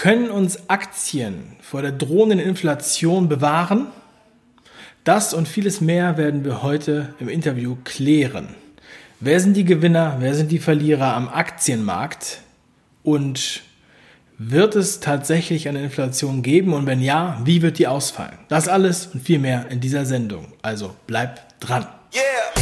Können uns Aktien vor der drohenden Inflation bewahren? Das und vieles mehr werden wir heute im Interview klären. Wer sind die Gewinner, wer sind die Verlierer am Aktienmarkt und wird es tatsächlich eine Inflation geben und wenn ja, wie wird die ausfallen? Das alles und viel mehr in dieser Sendung. Also bleib dran. Yeah.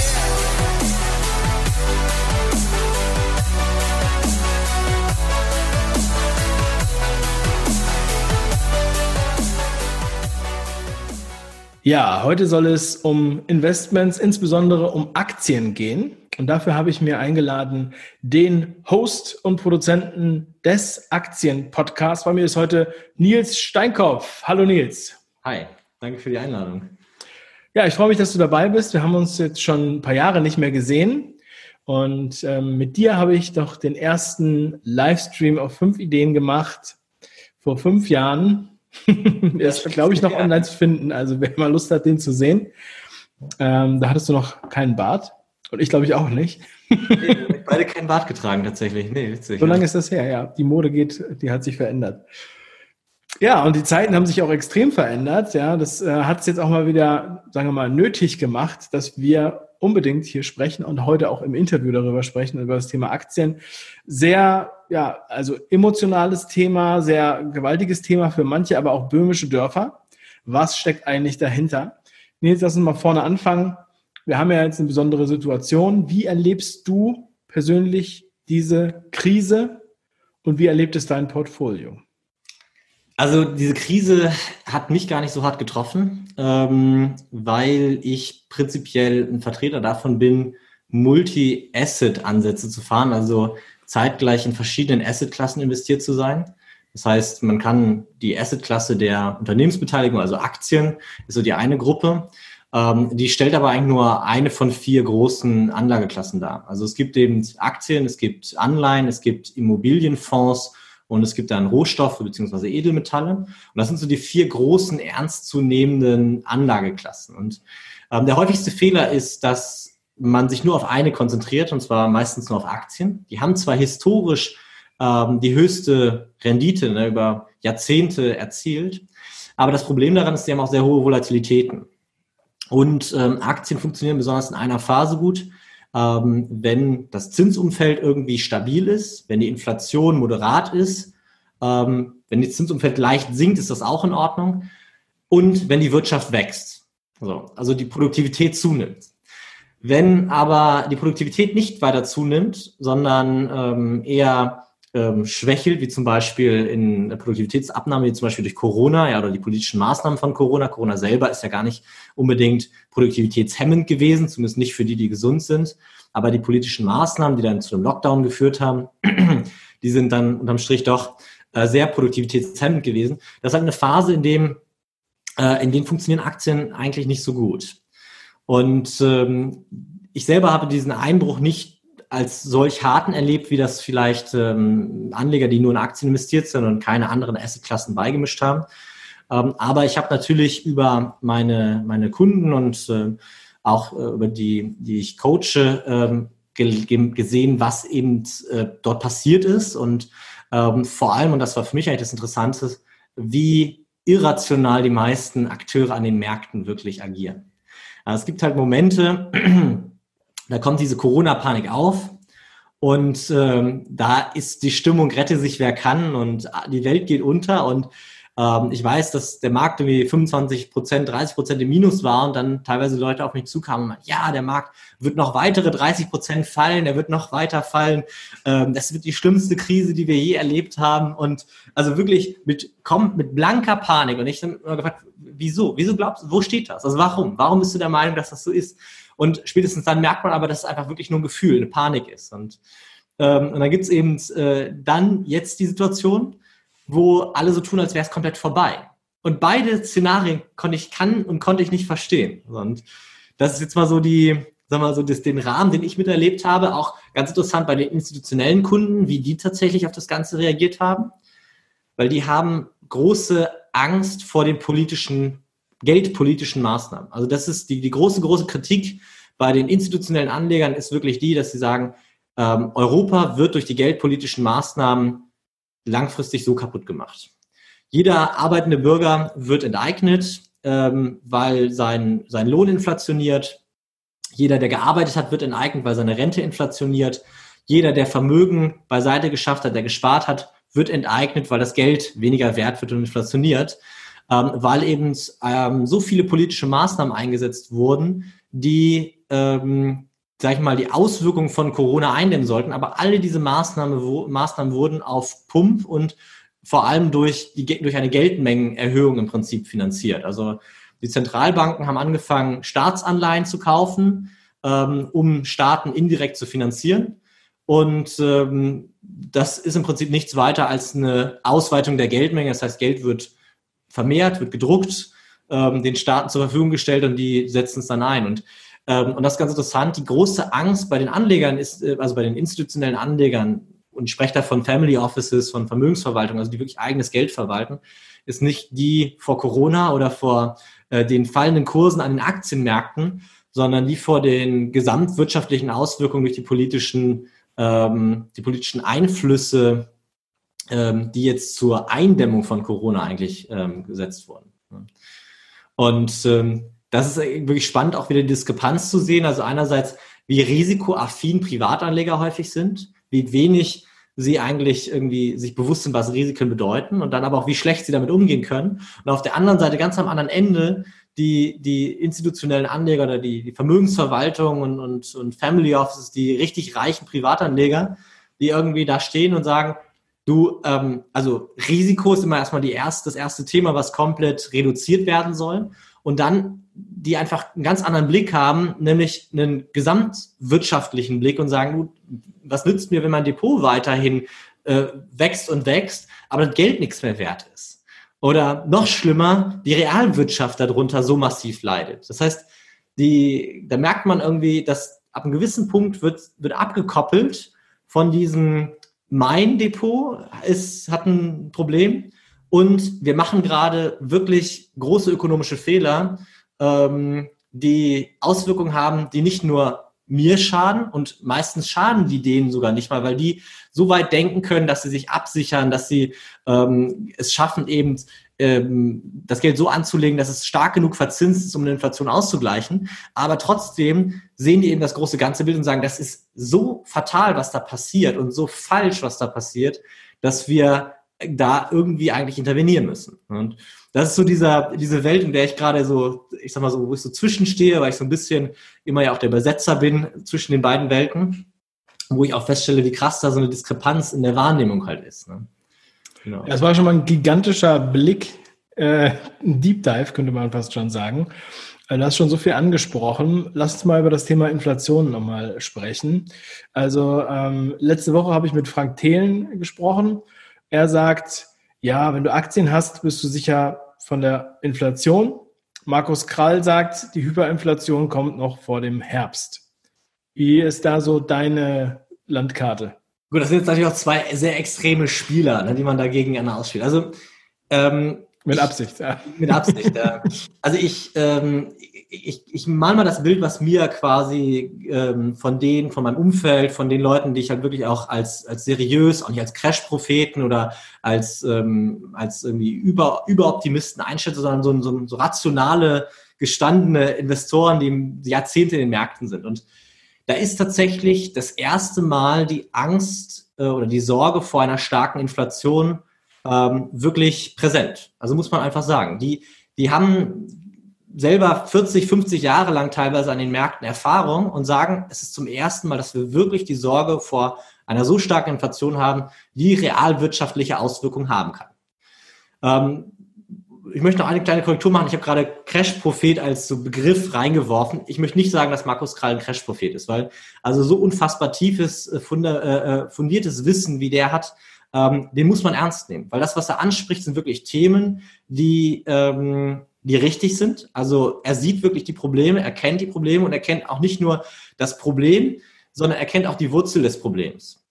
Ja, heute soll es um Investments, insbesondere um Aktien gehen. Und dafür habe ich mir eingeladen den Host und Produzenten des Aktien-Podcasts. Bei mir ist heute Nils Steinkopf. Hallo Nils. Hi, danke für die Einladung. Ja, ich freue mich, dass du dabei bist. Wir haben uns jetzt schon ein paar Jahre nicht mehr gesehen. Und ähm, mit dir habe ich doch den ersten Livestream auf fünf Ideen gemacht vor fünf Jahren. Der ist, glaube ich, noch online zu finden. Also wer mal Lust hat, den zu sehen. Ähm, da hattest du noch keinen Bart. Und ich glaube ich auch nicht. beide keinen Bart getragen tatsächlich. Nee, witzig. So lange ist das her, ja. Die Mode geht, die hat sich verändert. Ja, und die Zeiten haben sich auch extrem verändert. Ja, das äh, hat es jetzt auch mal wieder, sagen wir mal, nötig gemacht, dass wir unbedingt hier sprechen und heute auch im Interview darüber sprechen, über das Thema Aktien. Sehr, ja, also emotionales Thema, sehr gewaltiges Thema für manche, aber auch böhmische Dörfer. Was steckt eigentlich dahinter? Nils, lass uns mal vorne anfangen. Wir haben ja jetzt eine besondere Situation. Wie erlebst du persönlich diese Krise und wie erlebt es dein Portfolio? Also diese Krise hat mich gar nicht so hart getroffen, ähm, weil ich prinzipiell ein Vertreter davon bin, Multi-Asset-Ansätze zu fahren, also zeitgleich in verschiedenen Asset-Klassen investiert zu sein. Das heißt, man kann die Asset-Klasse der Unternehmensbeteiligung, also Aktien, ist so die eine Gruppe. Ähm, die stellt aber eigentlich nur eine von vier großen Anlageklassen dar. Also es gibt eben Aktien, es gibt Anleihen, es gibt Immobilienfonds und es gibt dann Rohstoffe beziehungsweise Edelmetalle. Und das sind so die vier großen ernstzunehmenden Anlageklassen. Und ähm, der häufigste Fehler ist, dass man sich nur auf eine konzentriert, und zwar meistens nur auf Aktien. Die haben zwar historisch ähm, die höchste Rendite ne, über Jahrzehnte erzielt, aber das Problem daran ist, sie haben auch sehr hohe Volatilitäten. Und ähm, Aktien funktionieren besonders in einer Phase gut, ähm, wenn das Zinsumfeld irgendwie stabil ist, wenn die Inflation moderat ist, ähm, wenn das Zinsumfeld leicht sinkt, ist das auch in Ordnung. Und wenn die Wirtschaft wächst, also, also die Produktivität zunimmt. Wenn aber die Produktivität nicht weiter zunimmt, sondern ähm, eher ähm, schwächelt, wie zum Beispiel in Produktivitätsabnahme, wie zum Beispiel durch Corona, ja, oder die politischen Maßnahmen von Corona. Corona selber ist ja gar nicht unbedingt produktivitätshemmend gewesen, zumindest nicht für die, die gesund sind. Aber die politischen Maßnahmen, die dann zu einem Lockdown geführt haben, die sind dann unterm Strich doch äh, sehr produktivitätshemmend gewesen. Das ist halt eine Phase, in dem, äh, in denen funktionieren Aktien eigentlich nicht so gut. Und ähm, ich selber habe diesen Einbruch nicht als solch harten erlebt, wie das vielleicht ähm, Anleger, die nur in Aktien investiert sind und keine anderen Assetklassen beigemischt haben. Ähm, aber ich habe natürlich über meine, meine Kunden und äh, auch äh, über die, die ich coache, ähm, ge gesehen, was eben äh, dort passiert ist. Und ähm, vor allem, und das war für mich eigentlich das Interessante, wie irrational die meisten Akteure an den Märkten wirklich agieren. Also es gibt halt Momente, da kommt diese Corona-Panik auf und ähm, da ist die Stimmung, rette sich wer kann und die Welt geht unter und ähm, ich weiß, dass der Markt irgendwie 25 Prozent, 30 Prozent im Minus war und dann teilweise Leute auf mich zukamen und meinten, ja, der Markt wird noch weitere 30 Prozent fallen, er wird noch weiter fallen. Ähm, das wird die schlimmste Krise, die wir je erlebt haben und also wirklich mit, kommt mit blanker Panik und ich habe immer gefragt, wieso? Wieso glaubst du, wo steht das? Also warum? Warum bist du der Meinung, dass das so ist? Und spätestens dann merkt man aber, dass es einfach wirklich nur ein Gefühl, eine Panik ist. Und, ähm, und dann gibt es eben äh, dann jetzt die Situation, wo alle so tun, als wäre es komplett vorbei. Und beide Szenarien konnte ich kann und konnte ich nicht verstehen. Und das ist jetzt mal so die, wir mal so das, den Rahmen, den ich miterlebt habe. Auch ganz interessant bei den institutionellen Kunden, wie die tatsächlich auf das Ganze reagiert haben. Weil die haben große Angst vor den politischen geldpolitischen Maßnahmen. Also das ist die, die große, große Kritik bei den institutionellen Anlegern ist wirklich die, dass sie sagen, ähm, Europa wird durch die geldpolitischen Maßnahmen langfristig so kaputt gemacht. Jeder arbeitende Bürger wird enteignet, ähm, weil sein, sein Lohn inflationiert. Jeder, der gearbeitet hat, wird enteignet, weil seine Rente inflationiert. Jeder, der Vermögen beiseite geschafft hat, der gespart hat, wird enteignet, weil das Geld weniger wert wird und inflationiert, ähm, weil eben ähm, so viele politische Maßnahmen eingesetzt wurden, die, ähm, sag ich mal, die Auswirkungen von Corona eindämmen sollten. Aber alle diese Maßnahmen, wo, Maßnahmen wurden auf Pump und vor allem durch, die, durch eine Geldmengenerhöhung im Prinzip finanziert. Also die Zentralbanken haben angefangen, Staatsanleihen zu kaufen, ähm, um Staaten indirekt zu finanzieren. Und ähm, das ist im Prinzip nichts weiter als eine Ausweitung der Geldmenge. Das heißt, Geld wird vermehrt, wird gedruckt, ähm, den Staaten zur Verfügung gestellt und die setzen es dann ein. Und, ähm, und das ist ganz interessant. Die große Angst bei den Anlegern ist, äh, also bei den institutionellen Anlegern, und ich spreche da von Family Offices, von Vermögensverwaltung, also die wirklich eigenes Geld verwalten, ist nicht die vor Corona oder vor äh, den fallenden Kursen an den Aktienmärkten, sondern die vor den gesamtwirtschaftlichen Auswirkungen durch die politischen ähm, die politischen Einflüsse, ähm, die jetzt zur Eindämmung von Corona eigentlich ähm, gesetzt wurden. Und ähm, das ist wirklich spannend, auch wieder die Diskrepanz zu sehen. Also einerseits, wie risikoaffin Privatanleger häufig sind, wie wenig sie eigentlich irgendwie sich bewusst sind, was Risiken bedeuten und dann aber auch, wie schlecht sie damit umgehen können. Und auf der anderen Seite, ganz am anderen Ende, die, die institutionellen Anleger oder die, die Vermögensverwaltung und, und, und Family Offices, die richtig reichen Privatanleger, die irgendwie da stehen und sagen, du, ähm, also Risiko ist immer erstmal die erste, das erste Thema, was komplett reduziert werden soll. Und dann die einfach einen ganz anderen Blick haben, nämlich einen gesamtwirtschaftlichen Blick und sagen, du, was nützt mir, wenn mein Depot weiterhin äh, wächst und wächst, aber das Geld nichts mehr wert ist? Oder noch schlimmer, die Realwirtschaft darunter so massiv leidet. Das heißt, die, da merkt man irgendwie, dass ab einem gewissen Punkt wird, wird abgekoppelt von diesem mein Depot ist, hat ein Problem und wir machen gerade wirklich große ökonomische Fehler, ähm, die Auswirkungen haben, die nicht nur mir schaden und meistens schaden die denen sogar nicht mal, weil die so weit denken können, dass sie sich absichern, dass sie ähm, es schaffen, eben ähm, das Geld so anzulegen, dass es stark genug verzinst ist, um eine Inflation auszugleichen. Aber trotzdem sehen die eben das große ganze Bild und sagen, das ist so fatal, was da passiert und so falsch, was da passiert, dass wir da irgendwie eigentlich intervenieren müssen. Und das ist so dieser, diese Welt, in der ich gerade so, ich sag mal so, wo ich so zwischenstehe, weil ich so ein bisschen immer ja auch der Übersetzer bin zwischen den beiden Welten, wo ich auch feststelle, wie krass da so eine Diskrepanz in der Wahrnehmung halt ist. Ne? Genau. Das war schon mal ein gigantischer Blick, äh, ein Deep Dive, könnte man fast schon sagen. Äh, du hast schon so viel angesprochen. Lass uns mal über das Thema Inflation nochmal sprechen. Also ähm, letzte Woche habe ich mit Frank Thelen gesprochen. Er sagt, ja, wenn du Aktien hast, bist du sicher von der Inflation. Markus Krall sagt, die Hyperinflation kommt noch vor dem Herbst. Wie ist da so deine Landkarte? Gut, das sind jetzt natürlich auch zwei sehr extreme Spieler, ne, die man da gegeneinander ausspielt. Also ähm, mit Absicht, ja. Mit Absicht, ja. Also ich, ähm, ich, ich mal mal das Bild, was mir quasi ähm, von denen, von meinem Umfeld, von den Leuten, die ich halt wirklich auch als, als seriös, auch nicht als Crash-Propheten oder als, ähm, als irgendwie über, Überoptimisten einschätze, sondern so, so, so rationale, gestandene Investoren, die Jahrzehnte in den Märkten sind. Und da ist tatsächlich das erste Mal die Angst äh, oder die Sorge vor einer starken Inflation ähm, wirklich präsent. Also muss man einfach sagen. Die, die haben selber 40, 50 Jahre lang teilweise an den Märkten Erfahrung und sagen, es ist zum ersten Mal, dass wir wirklich die Sorge vor einer so starken Inflation haben, die realwirtschaftliche Auswirkungen haben kann. Ähm, ich möchte noch eine kleine Korrektur machen. Ich habe gerade Crash-Prophet als so Begriff reingeworfen. Ich möchte nicht sagen, dass Markus Krall ein Crash-Prophet ist, weil also so unfassbar tiefes, äh, äh, fundiertes Wissen, wie der hat, ähm, den muss man ernst nehmen, weil das, was er anspricht, sind wirklich Themen, die, ähm, die richtig sind. Also er sieht wirklich die Probleme, er kennt die Probleme und er kennt auch nicht nur das Problem, sondern er kennt auch die Wurzel des Problems.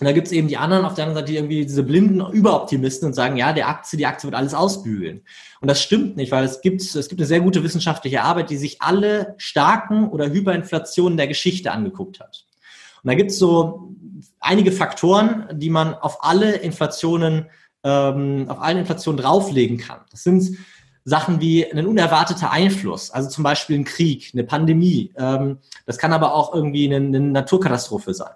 Und da gibt es eben die anderen auf der anderen Seite, die irgendwie diese blinden Überoptimisten und sagen, ja, der Aktie, die Aktie wird alles ausbügeln. Und das stimmt nicht, weil es gibt, es gibt eine sehr gute wissenschaftliche Arbeit, die sich alle starken oder Hyperinflationen der Geschichte angeguckt hat. Und da gibt es so einige Faktoren, die man auf alle Inflationen, ähm, auf allen Inflationen drauflegen kann. Das sind Sachen wie ein unerwarteter Einfluss, also zum Beispiel ein Krieg, eine Pandemie. Ähm, das kann aber auch irgendwie eine, eine Naturkatastrophe sein.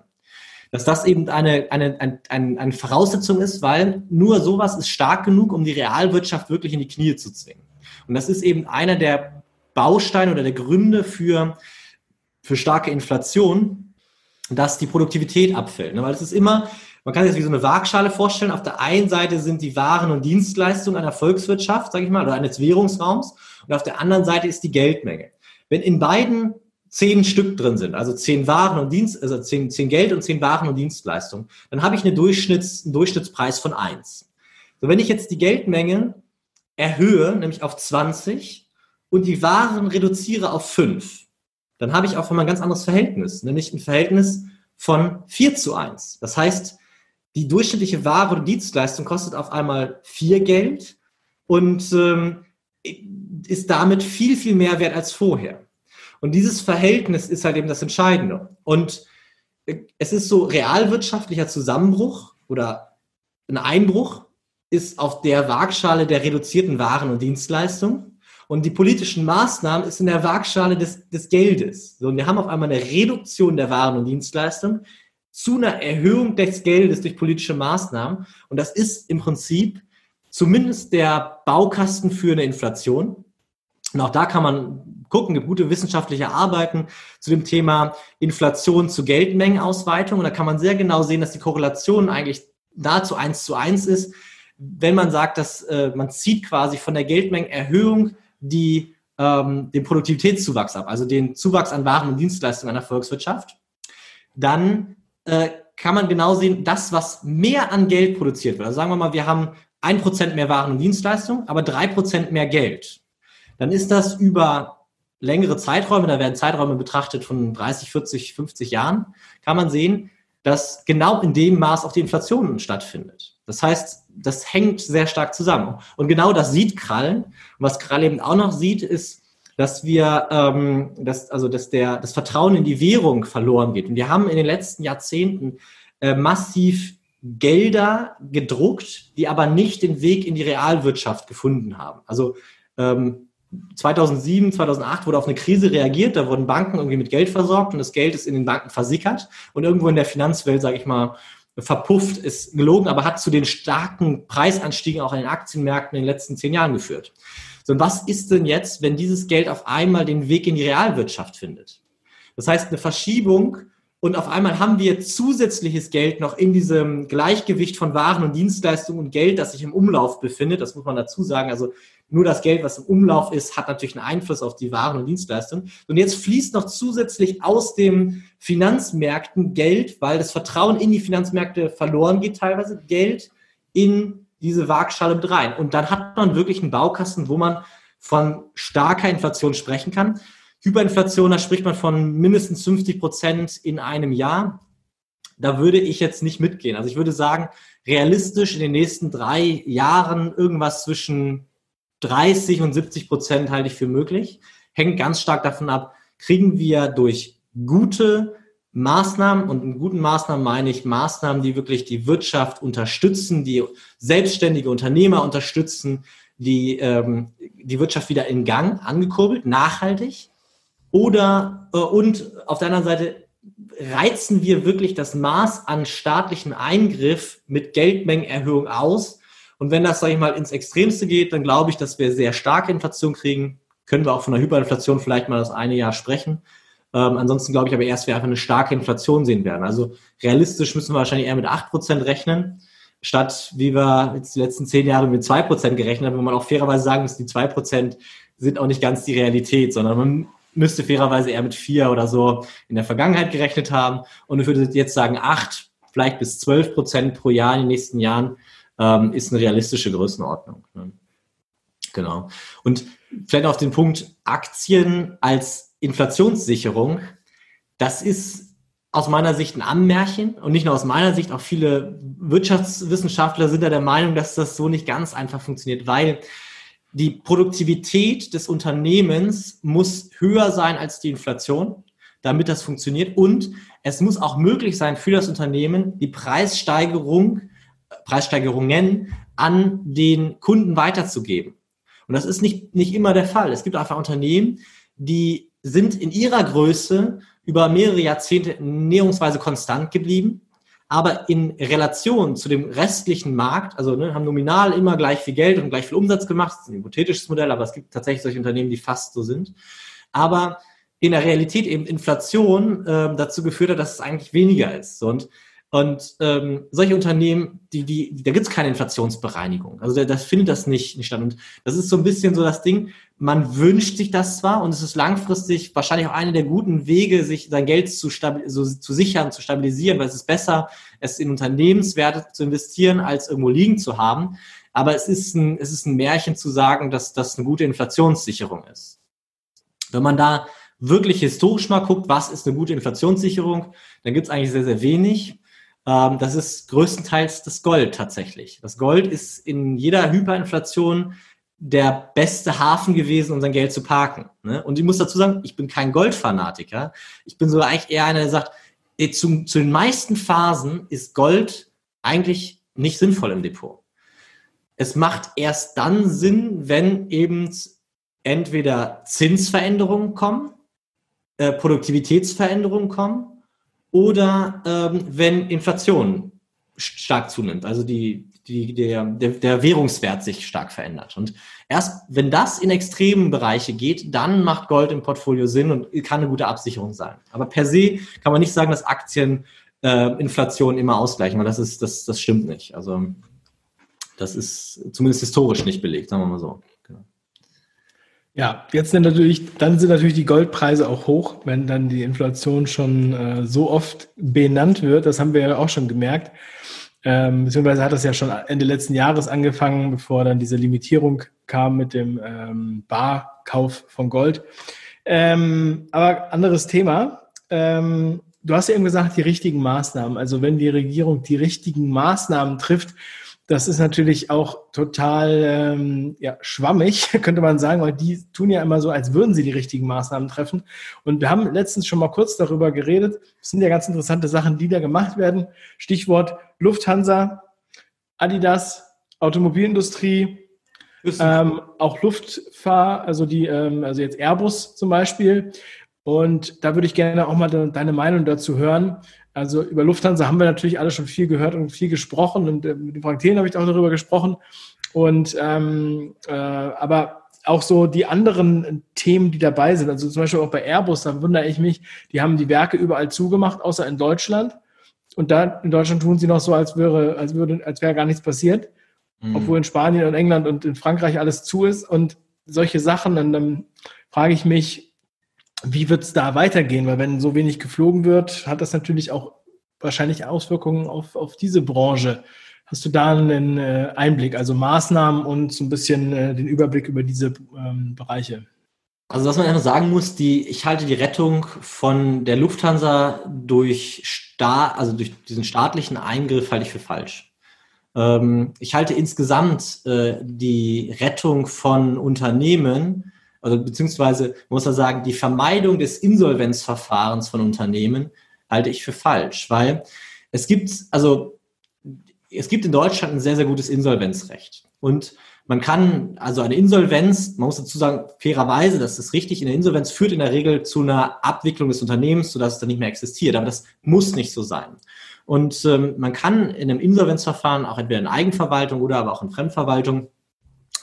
Dass das eben eine, eine, eine, eine Voraussetzung ist, weil nur sowas ist stark genug, um die Realwirtschaft wirklich in die Knie zu zwingen. Und das ist eben einer der Bausteine oder der Gründe für, für starke Inflation, dass die Produktivität abfällt. Ne? Weil es ist immer, man kann sich das wie so eine Waagschale vorstellen. Auf der einen Seite sind die Waren und Dienstleistungen einer Volkswirtschaft, sage ich mal, oder eines Währungsraums. Und auf der anderen Seite ist die Geldmenge. Wenn in beiden zehn Stück drin sind, also zehn Waren und Dienst, also zehn, zehn Geld und zehn Waren und Dienstleistungen, dann habe ich eine Durchschnitts, einen Durchschnittspreis von eins. So, wenn ich jetzt die Geldmenge erhöhe, nämlich auf 20 und die Waren reduziere auf 5, dann habe ich auch mal ein ganz anderes Verhältnis, nämlich ein Verhältnis von 4 zu 1. Das heißt, die durchschnittliche Ware oder Dienstleistung kostet auf einmal 4 Geld und ähm, ist damit viel, viel mehr wert als vorher. Und dieses Verhältnis ist halt eben das Entscheidende. Und es ist so realwirtschaftlicher Zusammenbruch oder ein Einbruch ist auf der Waagschale der reduzierten Waren und Dienstleistungen. Und die politischen Maßnahmen ist in der Waagschale des, des Geldes. So, und wir haben auf einmal eine Reduktion der Waren und Dienstleistungen zu einer Erhöhung des Geldes durch politische Maßnahmen. Und das ist im Prinzip zumindest der Baukasten für eine Inflation. Und auch da kann man gucken, gibt gute wissenschaftliche Arbeiten zu dem Thema Inflation zu Geldmengenausweitung. Und da kann man sehr genau sehen, dass die Korrelation eigentlich nahezu eins zu eins ist wenn man sagt, dass äh, man zieht quasi von der Geldmengenerhöhung die, ähm, den Produktivitätszuwachs ab, also den Zuwachs an Waren und Dienstleistungen einer Volkswirtschaft, dann äh, kann man genau sehen, das, was mehr an Geld produziert wird. Also sagen wir mal, wir haben ein Prozent mehr Waren und Dienstleistungen, aber drei Prozent mehr Geld. Dann ist das über längere Zeiträume, da werden Zeiträume betrachtet von 30, 40, 50 Jahren, kann man sehen, dass genau in dem Maß auch die Inflation stattfindet. Das heißt, das hängt sehr stark zusammen. Und genau das sieht Krall. Und was Krall eben auch noch sieht, ist, dass wir, ähm, dass, also dass der, das Vertrauen in die Währung verloren geht. Und wir haben in den letzten Jahrzehnten äh, massiv Gelder gedruckt, die aber nicht den Weg in die Realwirtschaft gefunden haben. Also ähm, 2007, 2008 wurde auf eine Krise reagiert, da wurden Banken irgendwie mit Geld versorgt und das Geld ist in den Banken versickert und irgendwo in der Finanzwelt, sage ich mal, verpufft, ist gelogen, aber hat zu den starken Preisanstiegen auch an den Aktienmärkten in den letzten zehn Jahren geführt. So, und was ist denn jetzt, wenn dieses Geld auf einmal den Weg in die Realwirtschaft findet? Das heißt, eine Verschiebung und auf einmal haben wir zusätzliches Geld noch in diesem Gleichgewicht von Waren und Dienstleistungen und Geld, das sich im Umlauf befindet. Das muss man dazu sagen. Also nur das Geld, was im Umlauf ist, hat natürlich einen Einfluss auf die Waren und Dienstleistungen. Und jetzt fließt noch zusätzlich aus den Finanzmärkten Geld, weil das Vertrauen in die Finanzmärkte verloren geht teilweise, Geld in diese Waagschale mit rein. Und dann hat man wirklich einen Baukasten, wo man von starker Inflation sprechen kann. Hyperinflation, da spricht man von mindestens 50 Prozent in einem Jahr. Da würde ich jetzt nicht mitgehen. Also ich würde sagen, realistisch in den nächsten drei Jahren irgendwas zwischen 30 und 70 Prozent halte ich für möglich. Hängt ganz stark davon ab, kriegen wir durch gute Maßnahmen und in guten Maßnahmen meine ich Maßnahmen, die wirklich die Wirtschaft unterstützen, die selbstständige Unternehmer unterstützen, die ähm, die Wirtschaft wieder in Gang angekurbelt, nachhaltig. Oder äh, und auf der anderen Seite reizen wir wirklich das Maß an staatlichen Eingriff mit Geldmengenerhöhung aus. Und wenn das, sage ich mal, ins Extremste geht, dann glaube ich, dass wir sehr starke Inflation kriegen. Können wir auch von einer Hyperinflation vielleicht mal das eine Jahr sprechen. Ähm, ansonsten glaube ich aber erst, wir einfach eine starke Inflation sehen werden. Also realistisch müssen wir wahrscheinlich eher mit 8% rechnen, statt wie wir jetzt die letzten zehn Jahre mit 2% gerechnet haben, wo man auch fairerweise sagen muss, die 2% sind auch nicht ganz die Realität, sondern man müsste fairerweise eher mit vier oder so in der Vergangenheit gerechnet haben. Und ich würde jetzt sagen, acht, vielleicht bis zwölf Prozent pro Jahr in den nächsten Jahren ähm, ist eine realistische Größenordnung. Ne? Genau. Und vielleicht auf den Punkt Aktien als Inflationssicherung. Das ist aus meiner Sicht ein Ammärchen und nicht nur aus meiner Sicht, auch viele Wirtschaftswissenschaftler sind da der Meinung, dass das so nicht ganz einfach funktioniert, weil die Produktivität des Unternehmens muss höher sein als die Inflation. damit das funktioniert. Und es muss auch möglich sein für das Unternehmen, die Preissteigerung, Preissteigerungen an den Kunden weiterzugeben. Und das ist nicht, nicht immer der Fall. Es gibt einfach Unternehmen, die sind in ihrer Größe über mehrere Jahrzehnte näherungsweise konstant geblieben, aber in Relation zu dem restlichen Markt, also ne, haben nominal immer gleich viel Geld und gleich viel Umsatz gemacht. Das ist ein hypothetisches Modell, aber es gibt tatsächlich solche Unternehmen, die fast so sind. Aber in der Realität eben Inflation äh, dazu geführt hat, dass es eigentlich weniger ist. Und und ähm, solche Unternehmen, die, die, da gibt es keine Inflationsbereinigung. Also das findet das nicht, nicht statt. Und das ist so ein bisschen so das Ding, man wünscht sich das zwar und es ist langfristig wahrscheinlich auch einer der guten Wege, sich sein Geld zu, so, zu sichern, zu stabilisieren, weil es ist besser, es in Unternehmenswerte zu investieren, als irgendwo liegen zu haben. Aber es ist ein, es ist ein Märchen zu sagen, dass das eine gute Inflationssicherung ist. Wenn man da wirklich historisch mal guckt, was ist eine gute Inflationssicherung, dann gibt es eigentlich sehr, sehr wenig. Ähm, das ist größtenteils das Gold tatsächlich. Das Gold ist in jeder Hyperinflation der beste Hafen gewesen, um sein Geld zu parken. Ne? Und ich muss dazu sagen, ich bin kein Goldfanatiker. Ich bin sogar eigentlich eher einer, der sagt, zu, zu den meisten Phasen ist Gold eigentlich nicht sinnvoll im Depot. Es macht erst dann Sinn, wenn eben entweder Zinsveränderungen kommen, äh, Produktivitätsveränderungen kommen oder ähm, wenn Inflation stark zunimmt, also die, die, der, der, der Währungswert sich stark verändert. Und erst wenn das in extremen Bereiche geht, dann macht Gold im Portfolio Sinn und kann eine gute Absicherung sein. Aber per se kann man nicht sagen, dass Aktien äh, Inflation immer ausgleichen, weil das ist, das, das stimmt nicht. Also das ist zumindest historisch nicht belegt, sagen wir mal so. Ja, jetzt sind natürlich, dann sind natürlich die Goldpreise auch hoch, wenn dann die Inflation schon äh, so oft benannt wird. Das haben wir ja auch schon gemerkt. Ähm, beziehungsweise hat das ja schon Ende letzten Jahres angefangen, bevor dann diese Limitierung kam mit dem ähm, Barkauf von Gold. Ähm, aber anderes Thema. Ähm, du hast ja eben gesagt, die richtigen Maßnahmen. Also wenn die Regierung die richtigen Maßnahmen trifft, das ist natürlich auch total ähm, ja, schwammig, könnte man sagen, weil die tun ja immer so, als würden sie die richtigen Maßnahmen treffen. Und wir haben letztens schon mal kurz darüber geredet. Das sind ja ganz interessante Sachen, die da gemacht werden. Stichwort Lufthansa, Adidas, Automobilindustrie, ähm, auch Luftfahr, also die, ähm, also jetzt Airbus zum Beispiel. Und da würde ich gerne auch mal deine Meinung dazu hören. Also über Lufthansa haben wir natürlich alle schon viel gehört und viel gesprochen und äh, mit dem Frank Thelen habe ich auch darüber gesprochen. Und ähm, äh, aber auch so die anderen Themen, die dabei sind, also zum Beispiel auch bei Airbus, da wundere ich mich, die haben die Werke überall zugemacht, außer in Deutschland. Und da in Deutschland tun sie noch so, als wäre, als würde, als wäre gar nichts passiert. Mhm. Obwohl in Spanien und England und in Frankreich alles zu ist. Und solche Sachen, dann, dann frage ich mich, wie wird es da weitergehen? Weil wenn so wenig geflogen wird, hat das natürlich auch wahrscheinlich Auswirkungen auf, auf diese Branche. Hast du da einen äh, Einblick, also Maßnahmen und so ein bisschen äh, den Überblick über diese ähm, Bereiche? Also was man einfach sagen muss, die, ich halte die Rettung von der Lufthansa durch, Staat, also durch diesen staatlichen Eingriff halte ich für falsch. Ähm, ich halte insgesamt äh, die Rettung von Unternehmen also beziehungsweise muss man sagen, die Vermeidung des Insolvenzverfahrens von Unternehmen halte ich für falsch, weil es gibt, also es gibt in Deutschland ein sehr, sehr gutes Insolvenzrecht. Und man kann, also eine Insolvenz, man muss dazu sagen, fairerweise, das ist richtig, eine Insolvenz führt in der Regel zu einer Abwicklung des Unternehmens, sodass es dann nicht mehr existiert. Aber das muss nicht so sein. Und ähm, man kann in einem Insolvenzverfahren auch entweder in Eigenverwaltung oder aber auch in Fremdverwaltung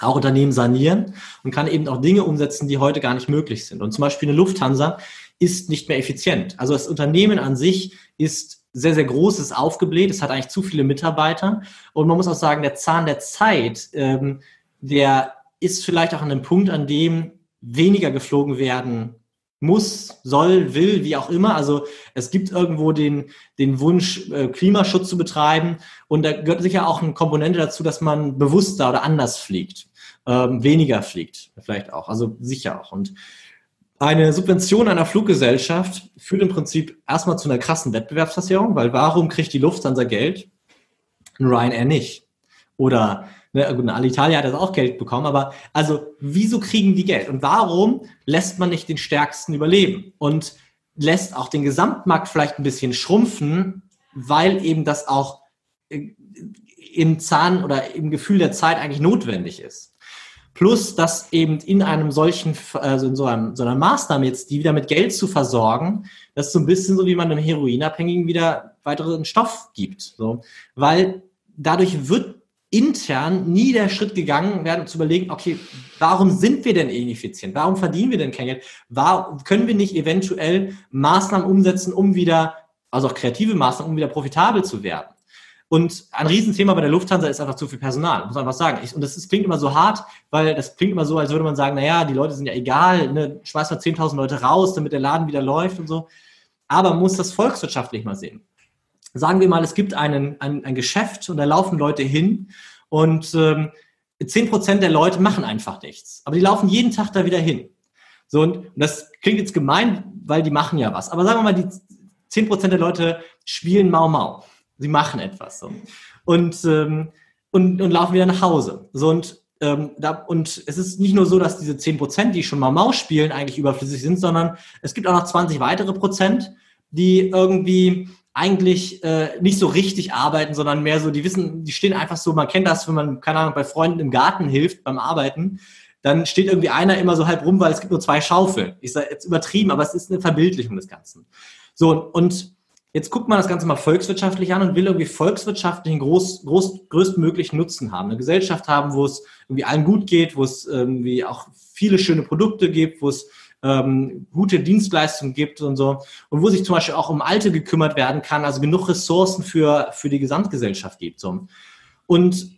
auch Unternehmen sanieren und kann eben auch Dinge umsetzen, die heute gar nicht möglich sind. Und zum Beispiel eine Lufthansa ist nicht mehr effizient. Also das Unternehmen an sich ist sehr, sehr groß, ist aufgebläht, es hat eigentlich zu viele Mitarbeiter. Und man muss auch sagen, der Zahn der Zeit, ähm, der ist vielleicht auch an einem Punkt, an dem weniger geflogen werden muss, soll, will, wie auch immer. Also es gibt irgendwo den, den Wunsch, äh, Klimaschutz zu betreiben. Und da gehört sicher auch eine Komponente dazu, dass man bewusster oder anders fliegt ähm, weniger fliegt. Vielleicht auch, also sicher auch. Und eine Subvention einer Fluggesellschaft führt im Prinzip erstmal zu einer krassen Wettbewerbsverzerrung, weil warum kriegt die Lufthansa Geld? Ryanair nicht. Oder ne, eine Alitalia hat das auch Geld bekommen, aber also wieso kriegen die Geld? Und warum lässt man nicht den Stärksten überleben? Und lässt auch den Gesamtmarkt vielleicht ein bisschen schrumpfen, weil eben das auch äh, im Zahn oder im Gefühl der Zeit eigentlich notwendig ist. Plus, dass eben in einem solchen, also in so, einem, so einer Maßnahme jetzt, die wieder mit Geld zu versorgen, das ist so ein bisschen so, wie man einem Heroinabhängigen wieder weiteren Stoff gibt. So. Weil dadurch wird intern nie der Schritt gegangen werden, zu überlegen, okay, warum sind wir denn ineffizient? Warum verdienen wir denn kein Geld? Warum können wir nicht eventuell Maßnahmen umsetzen, um wieder, also auch kreative Maßnahmen, um wieder profitabel zu werden? Und ein Riesenthema bei der Lufthansa ist einfach zu viel Personal, muss man einfach sagen. Ich, und das, ist, klingt immer so hart, weil das klingt immer so, als würde man sagen, naja, die Leute sind ja egal, ne, schmeiß mal 10.000 Leute raus, damit der Laden wieder läuft und so. Aber man muss das volkswirtschaftlich mal sehen. Sagen wir mal, es gibt einen, ein, ein Geschäft und da laufen Leute hin und ähm, 10% der Leute machen einfach nichts. Aber die laufen jeden Tag da wieder hin. So, und das klingt jetzt gemein, weil die machen ja was. Aber sagen wir mal, die 10% der Leute spielen Mau Mau. Sie machen etwas so. Und, ähm, und, und laufen wieder nach Hause. So und, ähm, da, und es ist nicht nur so, dass diese 10 Prozent, die schon mal Maus spielen, eigentlich überflüssig sind, sondern es gibt auch noch 20 weitere Prozent, die irgendwie eigentlich äh, nicht so richtig arbeiten, sondern mehr so, die wissen, die stehen einfach so, man kennt das, wenn man, keine Ahnung, bei Freunden im Garten hilft beim Arbeiten, dann steht irgendwie einer immer so halb rum, weil es gibt nur zwei Schaufeln. Ich sage jetzt übertrieben, aber es ist eine Verbildlichung des Ganzen. So, und Jetzt guckt man das Ganze mal volkswirtschaftlich an und will irgendwie volkswirtschaftlich einen groß, groß, größtmöglichen Nutzen haben. Eine Gesellschaft haben, wo es irgendwie allen gut geht, wo es irgendwie auch viele schöne Produkte gibt, wo es ähm, gute Dienstleistungen gibt und so. Und wo sich zum Beispiel auch um Alte gekümmert werden kann, also genug Ressourcen für, für die Gesamtgesellschaft gibt. So. Und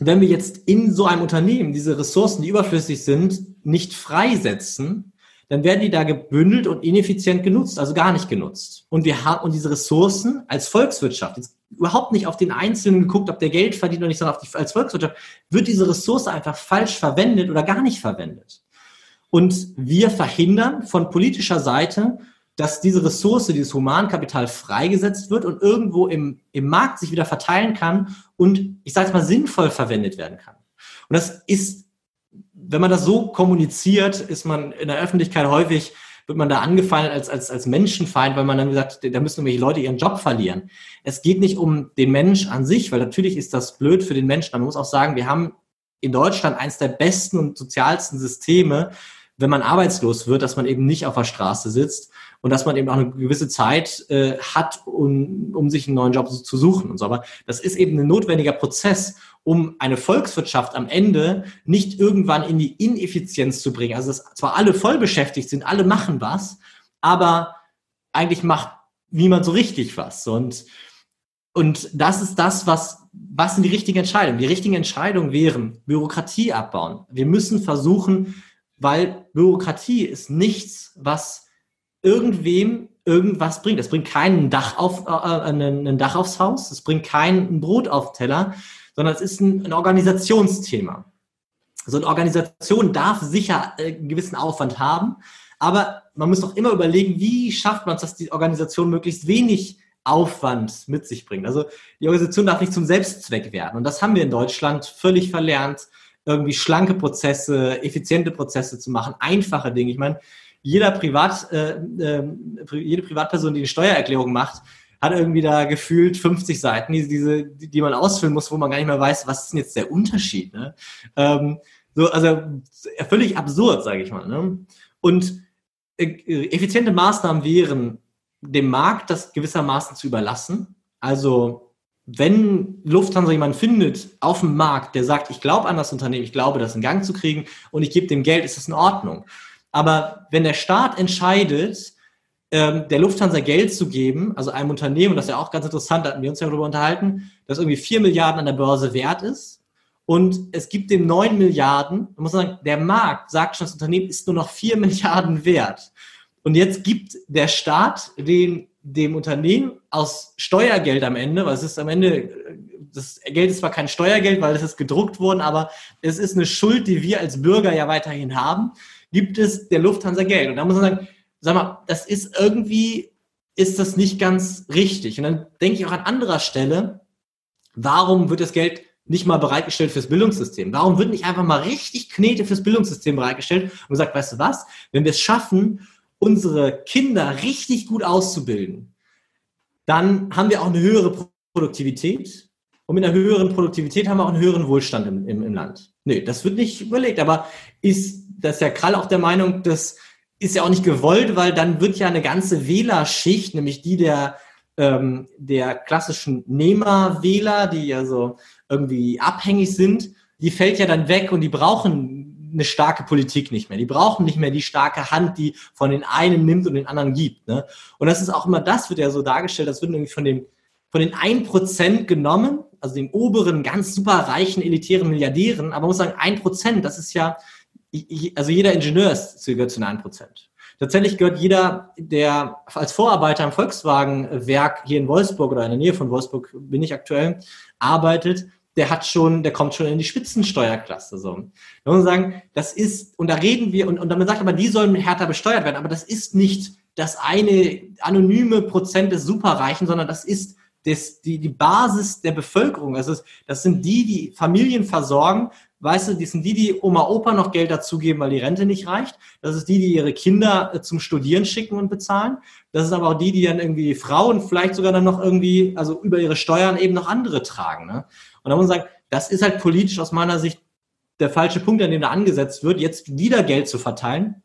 wenn wir jetzt in so einem Unternehmen diese Ressourcen, die überflüssig sind, nicht freisetzen, dann werden die da gebündelt und ineffizient genutzt, also gar nicht genutzt. Und wir haben, und diese Ressourcen als Volkswirtschaft, jetzt überhaupt nicht auf den Einzelnen geguckt, ob der Geld verdient oder nicht, sondern die, als Volkswirtschaft, wird diese Ressource einfach falsch verwendet oder gar nicht verwendet. Und wir verhindern von politischer Seite, dass diese Ressource, dieses Humankapital freigesetzt wird und irgendwo im, im Markt sich wieder verteilen kann und, ich sage es mal, sinnvoll verwendet werden kann. Und das ist wenn man das so kommuniziert, ist man in der Öffentlichkeit häufig, wird man da angefallen als, als, als Menschenfeind, weil man dann gesagt, da müssen irgendwelche Leute ihren Job verlieren. Es geht nicht um den Mensch an sich, weil natürlich ist das blöd für den Menschen. Man muss auch sagen, wir haben in Deutschland eines der besten und sozialsten Systeme, wenn man arbeitslos wird, dass man eben nicht auf der Straße sitzt und dass man eben auch eine gewisse Zeit äh, hat, um, um sich einen neuen Job zu suchen und so. Aber das ist eben ein notwendiger Prozess, um eine Volkswirtschaft am Ende nicht irgendwann in die Ineffizienz zu bringen. Also dass zwar alle voll beschäftigt sind, alle machen was, aber eigentlich macht niemand so richtig was. Und, und das ist das, was, was sind die richtigen Entscheidungen? Die richtigen Entscheidungen wären Bürokratie abbauen. Wir müssen versuchen, weil Bürokratie ist nichts, was irgendwem irgendwas bringt. Es bringt keinen Dach auf, äh, einen, ein Dach aufs Haus, es bringt kein Brot auf Teller, sondern es ist ein, ein Organisationsthema. So eine Organisation darf sicher äh, einen gewissen Aufwand haben, aber man muss doch immer überlegen, wie schafft man es, dass die Organisation möglichst wenig Aufwand mit sich bringt. Also die Organisation darf nicht zum Selbstzweck werden. Und das haben wir in Deutschland völlig verlernt, irgendwie schlanke Prozesse, effiziente Prozesse zu machen, einfache Dinge. Ich meine, jeder Privat, äh, äh, jede Privatperson, die eine Steuererklärung macht, hat irgendwie da gefühlt 50 Seiten, die, diese, die, man ausfüllen muss, wo man gar nicht mehr weiß, was ist denn jetzt der Unterschied. Ne? Ähm, so, also völlig absurd, sage ich mal. Ne? Und äh, effiziente Maßnahmen wären, dem Markt das gewissermaßen zu überlassen. Also wenn Lufthansa jemanden findet auf dem Markt, der sagt, ich glaube an das Unternehmen, ich glaube, das in Gang zu kriegen und ich gebe dem Geld, ist das in Ordnung. Aber wenn der Staat entscheidet, ähm, der Lufthansa Geld zu geben, also einem Unternehmen, das ist ja auch ganz interessant, da hatten wir uns ja darüber unterhalten, das irgendwie vier Milliarden an der Börse wert ist und es gibt dem neun Milliarden, man muss sagen, der Markt sagt schon, das Unternehmen ist nur noch vier Milliarden wert. Und jetzt gibt der Staat den, dem Unternehmen aus Steuergeld am Ende, weil es ist am Ende, das Geld ist zwar kein Steuergeld, weil es ist gedruckt worden, aber es ist eine Schuld, die wir als Bürger ja weiterhin haben, gibt es der Lufthansa Geld. Und da muss man sagen, sag mal, das ist irgendwie, ist das nicht ganz richtig. Und dann denke ich auch an anderer Stelle, warum wird das Geld nicht mal bereitgestellt fürs Bildungssystem? Warum wird nicht einfach mal richtig Knete fürs Bildungssystem bereitgestellt und gesagt, weißt du was, wenn wir es schaffen, unsere Kinder richtig gut auszubilden, dann haben wir auch eine höhere Produktivität. Und mit einer höheren Produktivität haben wir auch einen höheren Wohlstand im, im, im Land. Nö, das wird nicht überlegt. Aber ist das ja Krall auch der Meinung, das ist ja auch nicht gewollt, weil dann wird ja eine ganze Wählerschicht, nämlich die der, ähm, der klassischen Nehmerwähler, die ja so irgendwie abhängig sind, die fällt ja dann weg und die brauchen eine starke Politik nicht mehr. Die brauchen nicht mehr die starke Hand, die von den einen nimmt und den anderen gibt. Ne? Und das ist auch immer, das wird ja so dargestellt, das wird nämlich von dem von den 1% genommen, also den oberen, ganz super reichen, elitären Milliardären, aber man muss sagen, 1%, das ist ja, also jeder Ingenieur ist, gehört zu den 1%. Tatsächlich gehört jeder, der als Vorarbeiter am Volkswagen-Werk hier in Wolfsburg oder in der Nähe von Wolfsburg bin ich aktuell, arbeitet, der hat schon, der kommt schon in die Spitzensteuerklasse. So. Da muss man sagen, das ist, und da reden wir, und, und man sagt aber, die sollen härter besteuert werden, aber das ist nicht das eine anonyme Prozent des Superreichen, sondern das ist das, die, die Basis der Bevölkerung. Also das sind die, die Familien versorgen. Weißt du, die sind die, die Oma, Opa noch Geld dazugeben, weil die Rente nicht reicht. Das ist die, die ihre Kinder äh, zum Studieren schicken und bezahlen. Das ist aber auch die, die dann irgendwie Frauen vielleicht sogar dann noch irgendwie, also über ihre Steuern eben noch andere tragen. Ne? Und da muss man sagen, das ist halt politisch aus meiner Sicht der falsche Punkt, an dem da angesetzt wird, jetzt wieder Geld zu verteilen,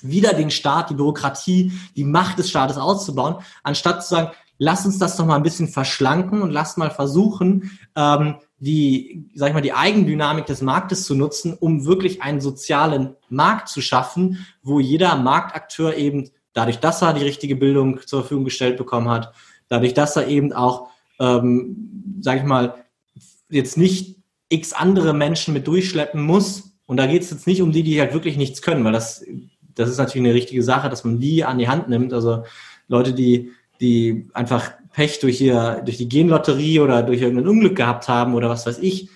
wieder den Staat, die Bürokratie, die Macht des Staates auszubauen, anstatt zu sagen, lass uns das doch mal ein bisschen verschlanken und lass mal versuchen, ähm, die, sag ich mal, die Eigendynamik des Marktes zu nutzen, um wirklich einen sozialen Markt zu schaffen, wo jeder Marktakteur eben dadurch, dass er die richtige Bildung zur Verfügung gestellt bekommen hat, dadurch, dass er eben auch, ähm, sag ich mal, jetzt nicht x andere Menschen mit durchschleppen muss. Und da geht es jetzt nicht um die, die halt wirklich nichts können, weil das, das ist natürlich eine richtige Sache, dass man die an die Hand nimmt. Also Leute, die die einfach Pech durch, ihr, durch die Genlotterie oder durch irgendein Unglück gehabt haben oder was weiß ich,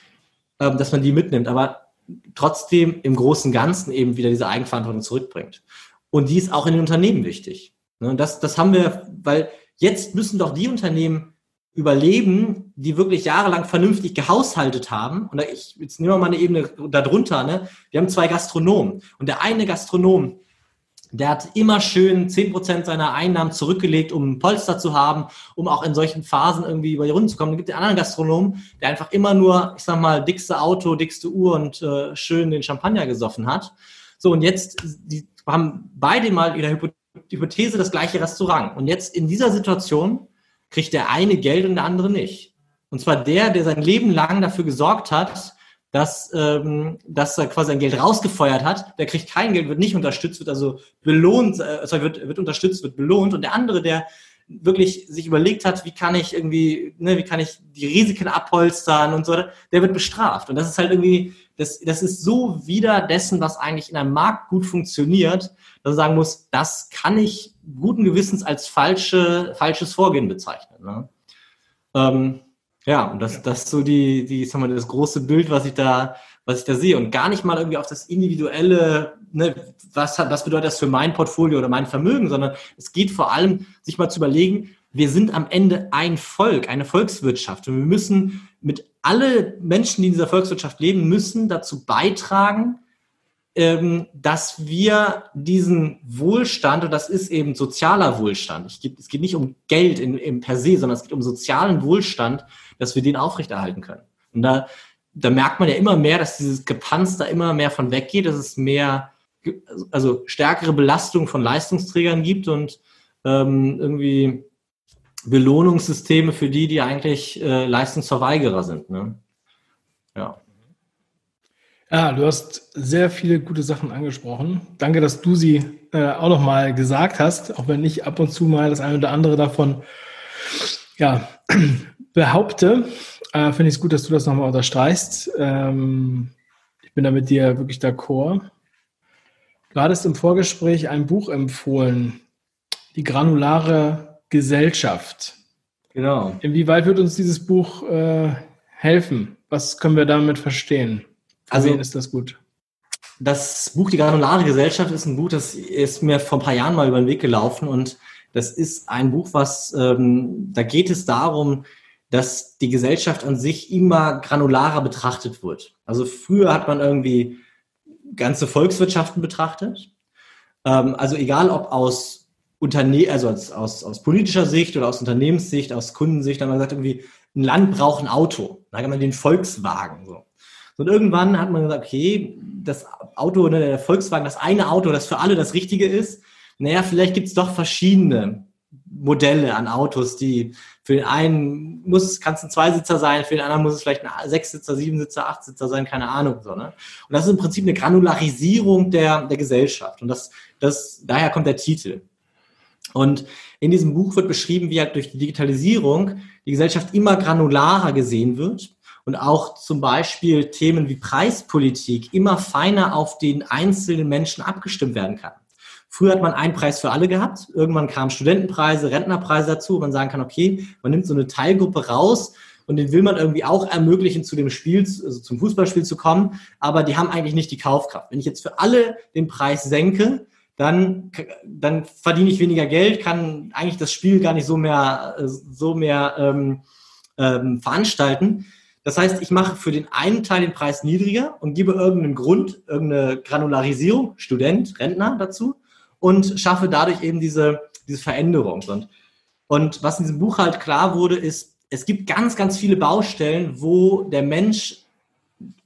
ähm, dass man die mitnimmt, aber trotzdem im großen und Ganzen eben wieder diese Eigenverantwortung zurückbringt. Und die ist auch in den Unternehmen wichtig. Ne, das, das haben wir, weil jetzt müssen doch die Unternehmen überleben, die wirklich jahrelang vernünftig gehaushaltet haben. Und ich, jetzt nehmen wir mal eine Ebene darunter. Ne? Wir haben zwei Gastronomen. Und der eine Gastronom, der hat immer schön zehn Prozent seiner Einnahmen zurückgelegt, um ein Polster zu haben, um auch in solchen Phasen irgendwie über die Runden zu kommen. Dann gibt den anderen Gastronomen, der einfach immer nur, ich sag mal, dickste Auto, dickste Uhr und äh, schön den Champagner gesoffen hat. So, und jetzt die haben beide mal in der Hypothese das gleiche Restaurant. Und jetzt in dieser Situation kriegt der eine Geld und der andere nicht. Und zwar der, der sein Leben lang dafür gesorgt hat, dass, ähm, dass er quasi ein Geld rausgefeuert hat, der kriegt kein Geld, wird nicht unterstützt, wird also belohnt, äh, also wird, wird unterstützt, wird belohnt und der andere, der wirklich sich überlegt hat, wie kann ich irgendwie, ne, wie kann ich die Risiken abholstern und so, der wird bestraft. Und das ist halt irgendwie, das, das ist so wieder dessen, was eigentlich in einem Markt gut funktioniert, dass man sagen muss, das kann ich guten Gewissens als falsche, falsches Vorgehen bezeichnen. Ne? Ähm, ja, und das, das ist so die, die, sag mal, das große Bild, was ich da, was ich da sehe. Und gar nicht mal irgendwie auf das individuelle, ne, was hat, was bedeutet das für mein Portfolio oder mein Vermögen, sondern es geht vor allem, sich mal zu überlegen, wir sind am Ende ein Volk, eine Volkswirtschaft. Und wir müssen mit alle Menschen, die in dieser Volkswirtschaft leben, müssen dazu beitragen, dass wir diesen Wohlstand, und das ist eben sozialer Wohlstand, es geht nicht um Geld in, in per se, sondern es geht um sozialen Wohlstand, dass wir den aufrechterhalten können. Und da, da merkt man ja immer mehr, dass dieses Gepanz da immer mehr von weggeht, dass es mehr, also stärkere Belastung von Leistungsträgern gibt und ähm, irgendwie Belohnungssysteme für die, die eigentlich äh, Leistungsverweigerer sind. Ne? Ja. Ja, du hast sehr viele gute Sachen angesprochen. Danke, dass du sie äh, auch nochmal gesagt hast, auch wenn ich ab und zu mal das eine oder andere davon ja, behaupte. Äh, Finde ich es gut, dass du das nochmal unterstreichst. Ähm, ich bin da mit dir wirklich d'accord. Du hattest im Vorgespräch ein Buch empfohlen, Die granulare Gesellschaft. Genau. Inwieweit wird uns dieses Buch äh, helfen? Was können wir damit verstehen? Also ist das gut. Das Buch Die granulare Gesellschaft ist ein Buch, das ist mir vor ein paar Jahren mal über den Weg gelaufen und das ist ein Buch, was ähm, da geht es darum, dass die Gesellschaft an sich immer granularer betrachtet wird. Also früher hat man irgendwie ganze Volkswirtschaften betrachtet Ähm, also egal ob aus Unterne also aus, aus, aus politischer Sicht oder aus Unternehmenssicht, aus Kundensicht, dann hat man gesagt, irgendwie, ein Land braucht ein Auto. Da hat man den Volkswagen. So. Und irgendwann hat man gesagt, okay, das Auto, ne, der Volkswagen, das eine Auto, das für alle das Richtige ist, naja, vielleicht gibt es doch verschiedene Modelle an Autos, die für den einen muss kann es ein Zweisitzer sein, für den anderen muss es vielleicht ein Sechssitzer, Siebensitzer, Achtsitzer sein, keine Ahnung. So, ne? Und das ist im Prinzip eine Granularisierung der, der Gesellschaft. Und das, das, daher kommt der Titel. Und in diesem Buch wird beschrieben, wie halt durch die Digitalisierung die Gesellschaft immer granularer gesehen wird und auch zum Beispiel Themen wie Preispolitik immer feiner auf den einzelnen Menschen abgestimmt werden kann. Früher hat man einen Preis für alle gehabt. Irgendwann kamen Studentenpreise, Rentnerpreise dazu. Man sagen kann, okay, man nimmt so eine Teilgruppe raus und den will man irgendwie auch ermöglichen, zu dem Spiel, also zum Fußballspiel zu kommen. Aber die haben eigentlich nicht die Kaufkraft. Wenn ich jetzt für alle den Preis senke, dann, dann verdiene ich weniger Geld, kann eigentlich das Spiel gar nicht so mehr, so mehr ähm, ähm, veranstalten. Das heißt, ich mache für den einen Teil den Preis niedriger und gebe irgendeinen Grund, irgendeine Granularisierung, Student, Rentner dazu und schaffe dadurch eben diese, diese Veränderung. Und, und was in diesem Buch halt klar wurde, ist, es gibt ganz, ganz viele Baustellen, wo der Mensch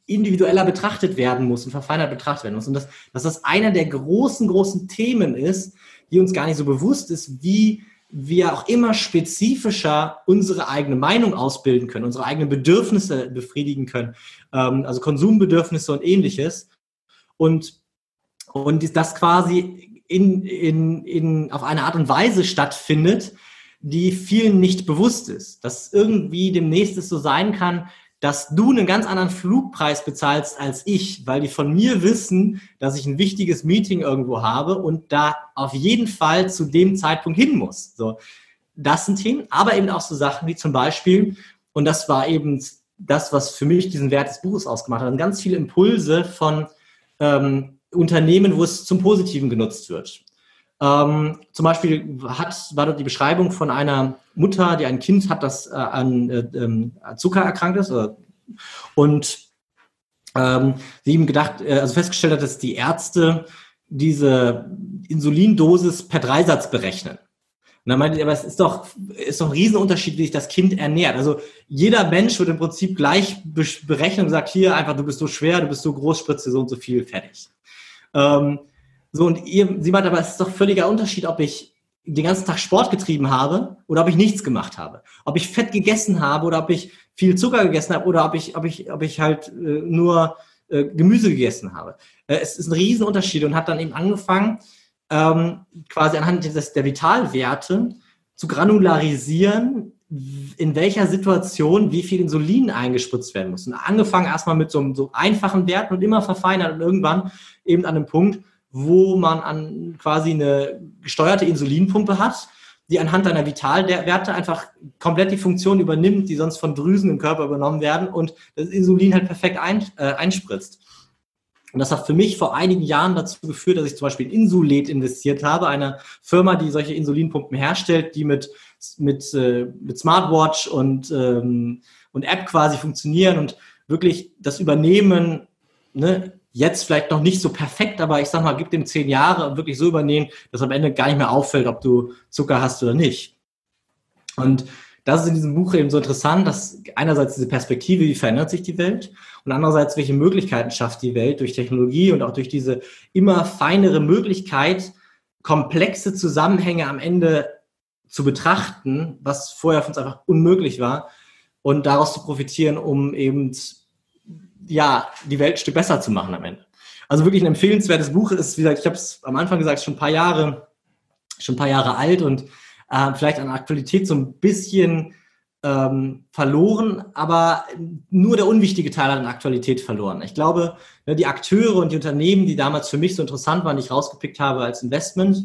individueller betrachtet werden muss und verfeinert betrachtet werden muss. Und dass, dass das einer der großen, großen Themen ist, die uns gar nicht so bewusst ist, wie wir auch immer spezifischer unsere eigene Meinung ausbilden können, unsere eigenen Bedürfnisse befriedigen können, ähm, also Konsumbedürfnisse und ähnliches. Und, und das quasi in, in, in, auf eine Art und Weise stattfindet, die vielen nicht bewusst ist. Dass irgendwie demnächst es so sein kann, dass du einen ganz anderen Flugpreis bezahlst als ich, weil die von mir wissen, dass ich ein wichtiges Meeting irgendwo habe und da auf jeden Fall zu dem Zeitpunkt hin muss. So, das sind Themen, aber eben auch so Sachen wie zum Beispiel, und das war eben das, was für mich diesen Wert des Buches ausgemacht hat, ganz viele Impulse von ähm, Unternehmen, wo es zum Positiven genutzt wird. Ähm, zum Beispiel hat, war dort die Beschreibung von einer Mutter, die ein Kind hat, das äh, an äh, äh, Zucker erkrankt ist. Oder, und ähm, sie eben gedacht, äh, also festgestellt hat, dass die Ärzte diese Insulindosis per Dreisatz berechnen. Und dann meinte ich, aber es ist doch, ist doch ein Riesenunterschied, wie sich das Kind ernährt. Also jeder Mensch wird im Prinzip gleich berechnen und sagt, hier einfach, du bist so schwer, du bist so groß, spritze so und so viel, fertig. Ähm, so, und ihr, sie meint aber, es ist doch völliger Unterschied, ob ich den ganzen Tag Sport getrieben habe oder ob ich nichts gemacht habe. Ob ich Fett gegessen habe oder ob ich viel Zucker gegessen habe oder ob ich, ob ich, ob ich halt äh, nur äh, Gemüse gegessen habe. Äh, es ist ein Riesenunterschied und hat dann eben angefangen, ähm, quasi anhand des, der Vitalwerte zu granularisieren, in welcher Situation wie viel Insulin eingespritzt werden muss. Und angefangen erstmal mit so, so einfachen Werten und immer verfeinert und irgendwann eben an einem Punkt, wo man an quasi eine gesteuerte Insulinpumpe hat, die anhand deiner Vitalwerte einfach komplett die Funktion übernimmt, die sonst von Drüsen im Körper übernommen werden und das Insulin halt perfekt ein, äh, einspritzt. Und das hat für mich vor einigen Jahren dazu geführt, dass ich zum Beispiel in Insulet investiert habe, eine Firma, die solche Insulinpumpen herstellt, die mit mit, äh, mit Smartwatch und, ähm, und App quasi funktionieren und wirklich das Übernehmen, ne, jetzt vielleicht noch nicht so perfekt, aber ich sag mal, gib dem zehn Jahre und wirklich so übernehmen, dass am Ende gar nicht mehr auffällt, ob du Zucker hast oder nicht. Und das ist in diesem Buch eben so interessant, dass einerseits diese Perspektive, wie verändert sich die Welt und andererseits, welche Möglichkeiten schafft die Welt durch Technologie und auch durch diese immer feinere Möglichkeit, komplexe Zusammenhänge am Ende zu betrachten, was vorher für uns einfach unmöglich war und daraus zu profitieren, um eben ja die Welt ein Stück besser zu machen am Ende. Also wirklich ein empfehlenswertes Buch ist, wie gesagt, ich habe es am Anfang gesagt, schon ein paar Jahre, schon ein paar Jahre alt und äh, vielleicht an Aktualität so ein bisschen ähm, verloren, aber nur der unwichtige Teil hat an Aktualität verloren. Ich glaube, ne, die Akteure und die Unternehmen, die damals für mich so interessant waren, die ich rausgepickt habe als Investment,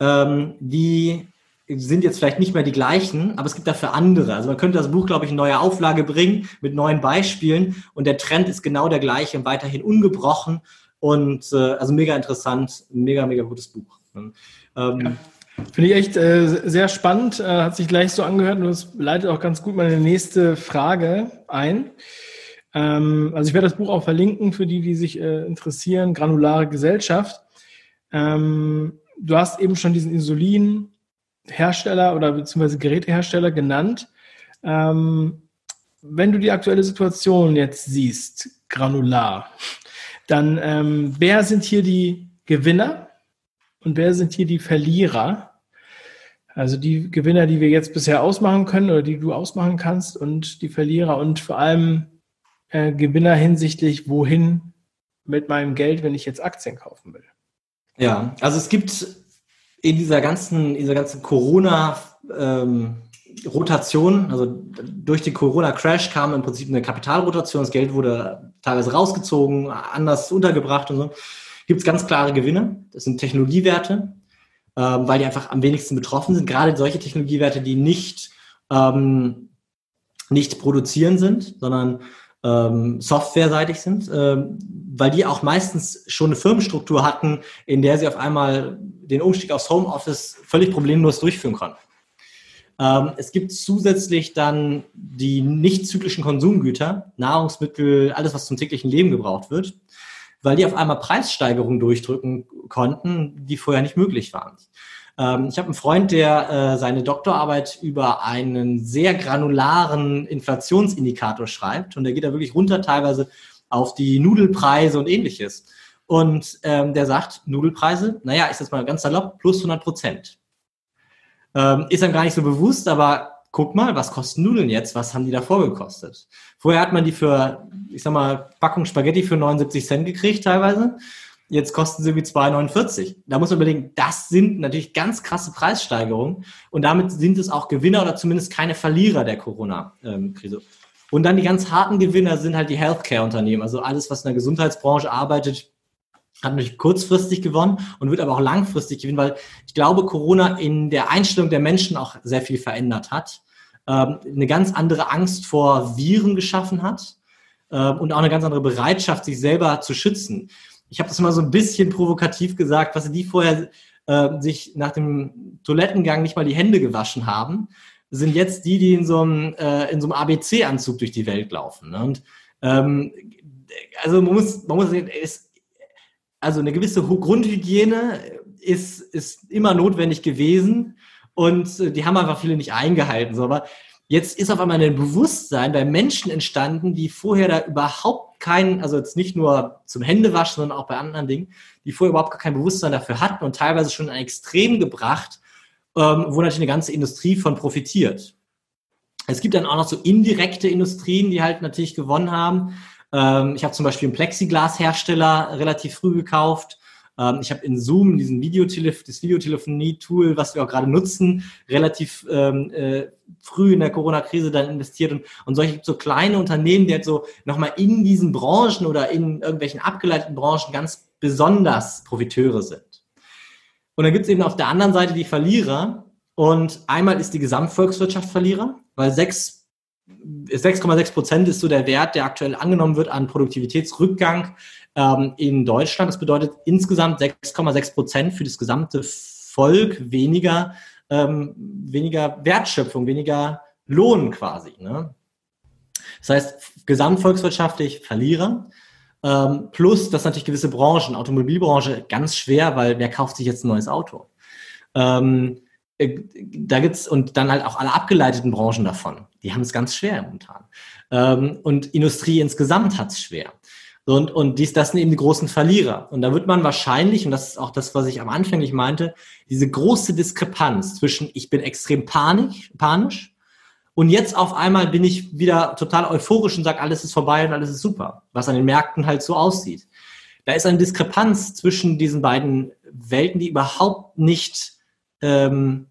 ähm, die sind jetzt vielleicht nicht mehr die gleichen, aber es gibt dafür andere. Also man könnte das Buch, glaube ich, in neue Auflage bringen mit neuen Beispielen und der Trend ist genau der gleiche, weiterhin ungebrochen und äh, also mega interessant, mega, mega gutes Buch. Ähm, ja. Finde ich echt äh, sehr spannend, äh, hat sich gleich so angehört und das leitet auch ganz gut meine nächste Frage ein. Ähm, also ich werde das Buch auch verlinken für die, die sich äh, interessieren, Granulare Gesellschaft. Ähm, du hast eben schon diesen Insulinhersteller oder beziehungsweise Gerätehersteller genannt. Ähm, wenn du die aktuelle Situation jetzt siehst, granular, dann ähm, wer sind hier die Gewinner und wer sind hier die Verlierer? Also die Gewinner, die wir jetzt bisher ausmachen können oder die du ausmachen kannst und die Verlierer und vor allem äh, Gewinner hinsichtlich, wohin mit meinem Geld, wenn ich jetzt Aktien kaufen will. Ja, also es gibt in dieser ganzen, in dieser ganzen Corona ähm, Rotation, also durch den Corona-Crash kam im Prinzip eine Kapitalrotation, das Geld wurde teilweise rausgezogen, anders untergebracht und so. Gibt es ganz klare Gewinne. Das sind Technologiewerte, ähm, weil die einfach am wenigsten betroffen sind. Gerade solche Technologiewerte, die nicht, ähm, nicht produzieren sind, sondern ähm, softwareseitig sind, ähm, weil die auch meistens schon eine Firmenstruktur hatten, in der sie auf einmal den Umstieg aufs Homeoffice völlig problemlos durchführen konnten. Ähm, es gibt zusätzlich dann die nicht zyklischen Konsumgüter, Nahrungsmittel, alles, was zum täglichen Leben gebraucht wird, weil die auf einmal Preissteigerungen durchdrücken konnten, die vorher nicht möglich waren. Ähm, ich habe einen Freund, der äh, seine Doktorarbeit über einen sehr granularen Inflationsindikator schreibt und der geht da wirklich runter teilweise auf die Nudelpreise und ähnliches. Und ähm, der sagt, Nudelpreise, naja, ist jetzt mal ganz salopp, plus 100 Prozent. Ähm, ist einem gar nicht so bewusst, aber guck mal, was kosten Nudeln jetzt? Was haben die davor gekostet? Vorher hat man die für, ich sag mal, Packung Spaghetti für 79 Cent gekriegt teilweise. Jetzt kosten sie wie 2,49. Da muss man überlegen, das sind natürlich ganz krasse Preissteigerungen und damit sind es auch Gewinner oder zumindest keine Verlierer der Corona-Krise. Und dann die ganz harten Gewinner sind halt die Healthcare-Unternehmen, also alles, was in der Gesundheitsbranche arbeitet, hat natürlich kurzfristig gewonnen und wird aber auch langfristig gewinnen, weil ich glaube, Corona in der Einstellung der Menschen auch sehr viel verändert hat, ähm, eine ganz andere Angst vor Viren geschaffen hat ähm, und auch eine ganz andere Bereitschaft, sich selber zu schützen. Ich habe das mal so ein bisschen provokativ gesagt, was die vorher äh, sich nach dem Toilettengang nicht mal die Hände gewaschen haben, sind jetzt die, die in so einem, äh, in so einem ABC-Anzug durch die Welt laufen. Ne? Und ähm, also man muss, man muss sehen, es also eine gewisse Grundhygiene ist, ist immer notwendig gewesen und die haben einfach viele nicht eingehalten. So, aber jetzt ist auf einmal ein Bewusstsein bei Menschen entstanden, die vorher da überhaupt keinen, also jetzt nicht nur zum Händewaschen, sondern auch bei anderen Dingen, die vorher überhaupt gar kein Bewusstsein dafür hatten und teilweise schon ein Extrem gebracht, ähm, wo natürlich eine ganze Industrie von profitiert. Es gibt dann auch noch so indirekte Industrien, die halt natürlich gewonnen haben. Ähm, ich habe zum Beispiel einen Plexiglas-Hersteller relativ früh gekauft. Ähm, ich habe in Zoom diesen Videotelef das Videotelefonie-Tool, was wir auch gerade nutzen, relativ ähm, äh, früh in der Corona-Krise dann investiert. Und, und solche so kleine Unternehmen, die halt so nochmal in diesen Branchen oder in irgendwelchen abgeleiteten Branchen ganz besonders Profiteure sind. Und dann gibt es eben auf der anderen Seite die Verlierer. Und einmal ist die Gesamtvolkswirtschaft Verlierer, weil sechs 6,6 Prozent ist so der Wert, der aktuell angenommen wird an Produktivitätsrückgang ähm, in Deutschland. Das bedeutet insgesamt 6,6 Prozent für das gesamte Volk weniger, ähm, weniger Wertschöpfung, weniger Lohn quasi. Ne? Das heißt, gesamtvolkswirtschaftlich Verlierer. Ähm, plus, dass natürlich gewisse Branchen, Automobilbranche, ganz schwer, weil wer kauft sich jetzt ein neues Auto? Ähm, äh, da gibt's und dann halt auch alle abgeleiteten Branchen davon. Die haben es ganz schwer momentan. Ähm, und Industrie insgesamt hat es schwer. Und, und dies, das sind eben die großen Verlierer. Und da wird man wahrscheinlich, und das ist auch das, was ich am Anfang nicht meinte, diese große Diskrepanz zwischen ich bin extrem panisch, panisch und jetzt auf einmal bin ich wieder total euphorisch und sage, alles ist vorbei und alles ist super, was an den Märkten halt so aussieht. Da ist eine Diskrepanz zwischen diesen beiden Welten, die überhaupt nicht ähm,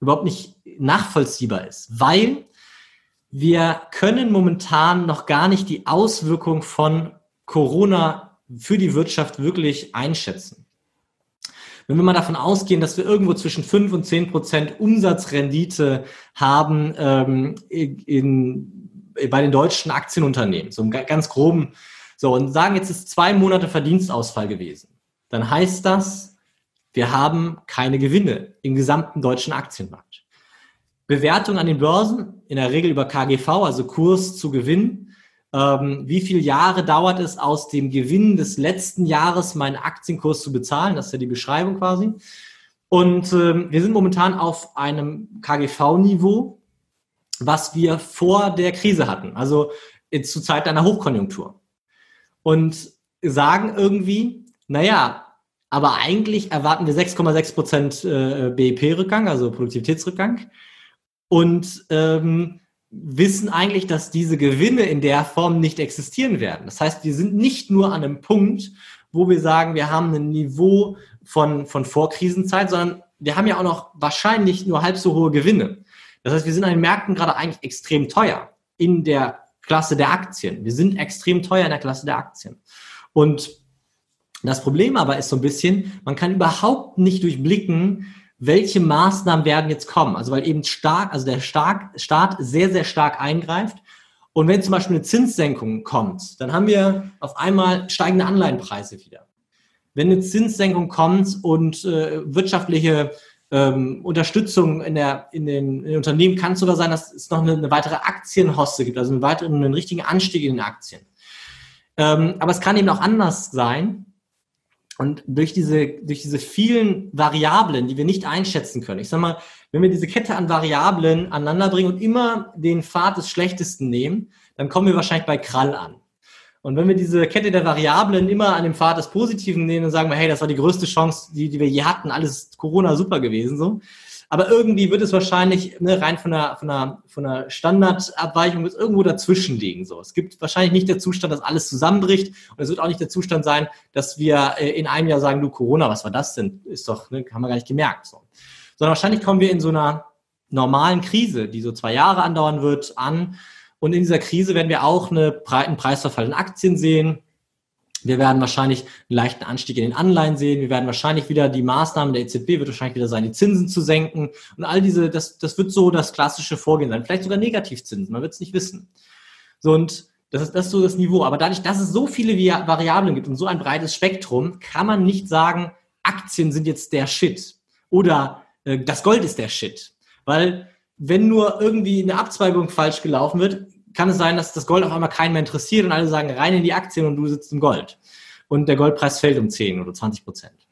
überhaupt nicht nachvollziehbar ist, weil wir können momentan noch gar nicht die Auswirkung von Corona für die Wirtschaft wirklich einschätzen. Wenn wir mal davon ausgehen, dass wir irgendwo zwischen 5 und 10 Prozent Umsatzrendite haben ähm, in, bei den deutschen Aktienunternehmen, so ganz groben, so und sagen, jetzt ist zwei Monate Verdienstausfall gewesen, dann heißt das, wir haben keine Gewinne im gesamten deutschen Aktienmarkt. Bewertung an den Börsen, in der Regel über KGV, also Kurs zu Gewinn, wie viele Jahre dauert es aus dem Gewinn des letzten Jahres meinen Aktienkurs zu bezahlen. Das ist ja die Beschreibung quasi. Und ähm, wir sind momentan auf einem KGV-Niveau, was wir vor der Krise hatten, also zu Zeit einer Hochkonjunktur. Und sagen irgendwie, naja, aber eigentlich erwarten wir 6,6 Prozent äh, BIP-Rückgang, also Produktivitätsrückgang. Und ähm, wissen eigentlich, dass diese Gewinne in der Form nicht existieren werden. Das heißt, wir sind nicht nur an einem Punkt, wo wir sagen, wir haben ein Niveau von, von Vorkrisenzeit, sondern wir haben ja auch noch wahrscheinlich nur halb so hohe Gewinne. Das heißt, wir sind an den Märkten gerade eigentlich extrem teuer in der Klasse der Aktien. Wir sind extrem teuer in der Klasse der Aktien. Und das Problem aber ist so ein bisschen, man kann überhaupt nicht durchblicken, welche Maßnahmen werden jetzt kommen. Also weil eben stark, also der stark, Staat sehr, sehr stark eingreift. Und wenn zum Beispiel eine Zinssenkung kommt, dann haben wir auf einmal steigende Anleihenpreise wieder. Wenn eine Zinssenkung kommt und äh, wirtschaftliche ähm, Unterstützung in, der, in, den, in den Unternehmen kann es sogar sein, dass es noch eine, eine weitere Aktienhoste gibt, also einen weiteren, einen richtigen Anstieg in den Aktien. Ähm, aber es kann eben auch anders sein, und durch diese, durch diese vielen Variablen, die wir nicht einschätzen können, ich sag mal, wenn wir diese Kette an Variablen aneinander bringen und immer den Pfad des Schlechtesten nehmen, dann kommen wir wahrscheinlich bei Krall an. Und wenn wir diese Kette der Variablen immer an dem Pfad des Positiven nehmen und sagen, hey, das war die größte Chance, die, die wir je hatten, alles Corona super gewesen, so, aber irgendwie wird es wahrscheinlich ne, rein von der, von der, von der Standardabweichung wird es irgendwo dazwischen liegen. So. Es gibt wahrscheinlich nicht der Zustand, dass alles zusammenbricht. Und es wird auch nicht der Zustand sein, dass wir äh, in einem Jahr sagen, du Corona, was war das denn? Ist doch, ne, haben wir gar nicht gemerkt. So. Sondern wahrscheinlich kommen wir in so einer normalen Krise, die so zwei Jahre andauern wird, an. Und in dieser Krise werden wir auch eine, einen Preisverfall in Aktien sehen. Wir werden wahrscheinlich einen leichten Anstieg in den Anleihen sehen. Wir werden wahrscheinlich wieder die Maßnahmen der EZB wird wahrscheinlich wieder sein, die Zinsen zu senken. Und all diese, das, das wird so das klassische Vorgehen sein. Vielleicht sogar Negativzinsen. Man wird es nicht wissen. So, und das ist, das ist so das Niveau. Aber dadurch, dass es so viele Variablen gibt und so ein breites Spektrum, kann man nicht sagen, Aktien sind jetzt der Shit. Oder äh, das Gold ist der Shit. Weil wenn nur irgendwie eine Abzweigung falsch gelaufen wird, kann es sein, dass das Gold auf einmal keinen mehr interessiert und alle sagen rein in die Aktien und du sitzt im Gold. Und der Goldpreis fällt um 10 oder 20 Prozent.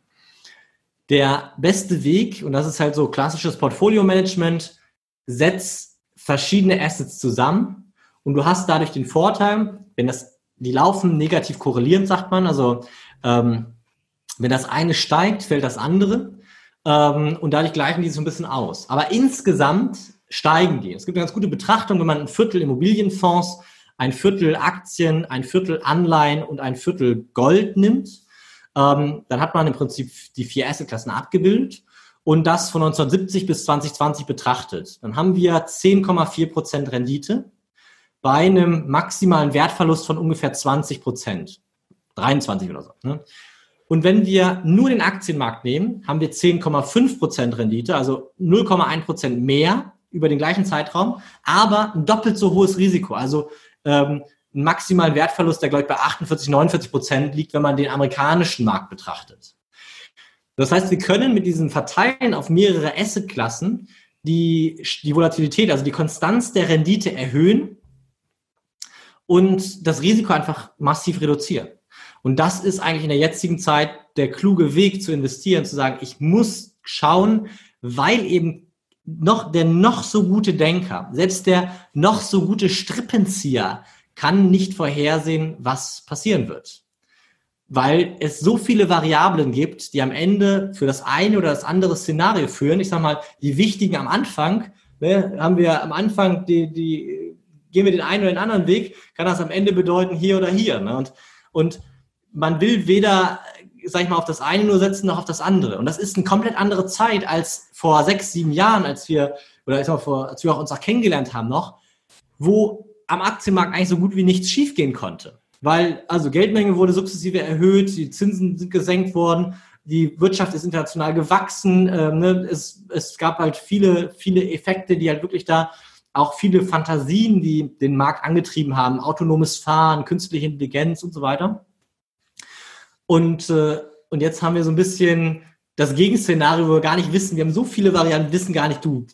Der beste Weg, und das ist halt so klassisches Portfolio-Management, setz verschiedene Assets zusammen und du hast dadurch den Vorteil, wenn das, die laufen negativ korrelierend, sagt man, also ähm, wenn das eine steigt, fällt das andere ähm, und dadurch gleichen die so ein bisschen aus. Aber insgesamt steigen die. Es gibt eine ganz gute Betrachtung, wenn man ein Viertel Immobilienfonds, ein Viertel Aktien, ein Viertel Anleihen und ein Viertel Gold nimmt, ähm, dann hat man im Prinzip die vier Assetklassen abgebildet und das von 1970 bis 2020 betrachtet. Dann haben wir 10,4 Prozent Rendite bei einem maximalen Wertverlust von ungefähr 20 Prozent. 23 oder so. Ne? Und wenn wir nur den Aktienmarkt nehmen, haben wir 10,5 Prozent Rendite, also 0,1 Prozent mehr über den gleichen Zeitraum, aber ein doppelt so hohes Risiko. Also ähm, maximalen Wertverlust, der, glaube ich, bei 48, 49 Prozent liegt, wenn man den amerikanischen Markt betrachtet. Das heißt, wir können mit diesen Verteilen auf mehrere Assetklassen die, die Volatilität, also die Konstanz der Rendite erhöhen und das Risiko einfach massiv reduzieren. Und das ist eigentlich in der jetzigen Zeit der kluge Weg zu investieren, zu sagen, ich muss schauen, weil eben noch, der noch so gute Denker, selbst der noch so gute Strippenzieher kann nicht vorhersehen, was passieren wird. Weil es so viele Variablen gibt, die am Ende für das eine oder das andere Szenario führen. Ich sag mal, die wichtigen am Anfang, ne, haben wir am Anfang die, die, gehen wir den einen oder den anderen Weg, kann das am Ende bedeuten hier oder hier. Ne? Und, und man will weder sag ich mal, auf das eine nur setzen, noch auf das andere. Und das ist eine komplett andere Zeit als vor sechs, sieben Jahren, als wir, oder ich sag mal, vor, als wir auch uns auch kennengelernt haben noch, wo am Aktienmarkt eigentlich so gut wie nichts schiefgehen konnte. Weil, also Geldmenge wurde sukzessive erhöht, die Zinsen sind gesenkt worden, die Wirtschaft ist international gewachsen, äh, ne? es, es gab halt viele, viele Effekte, die halt wirklich da auch viele Fantasien, die den Markt angetrieben haben, autonomes Fahren, künstliche Intelligenz und so weiter. Und, äh, und jetzt haben wir so ein bisschen das Gegenszenario, wo wir gar nicht wissen, wir haben so viele Varianten, wissen gar nicht, du,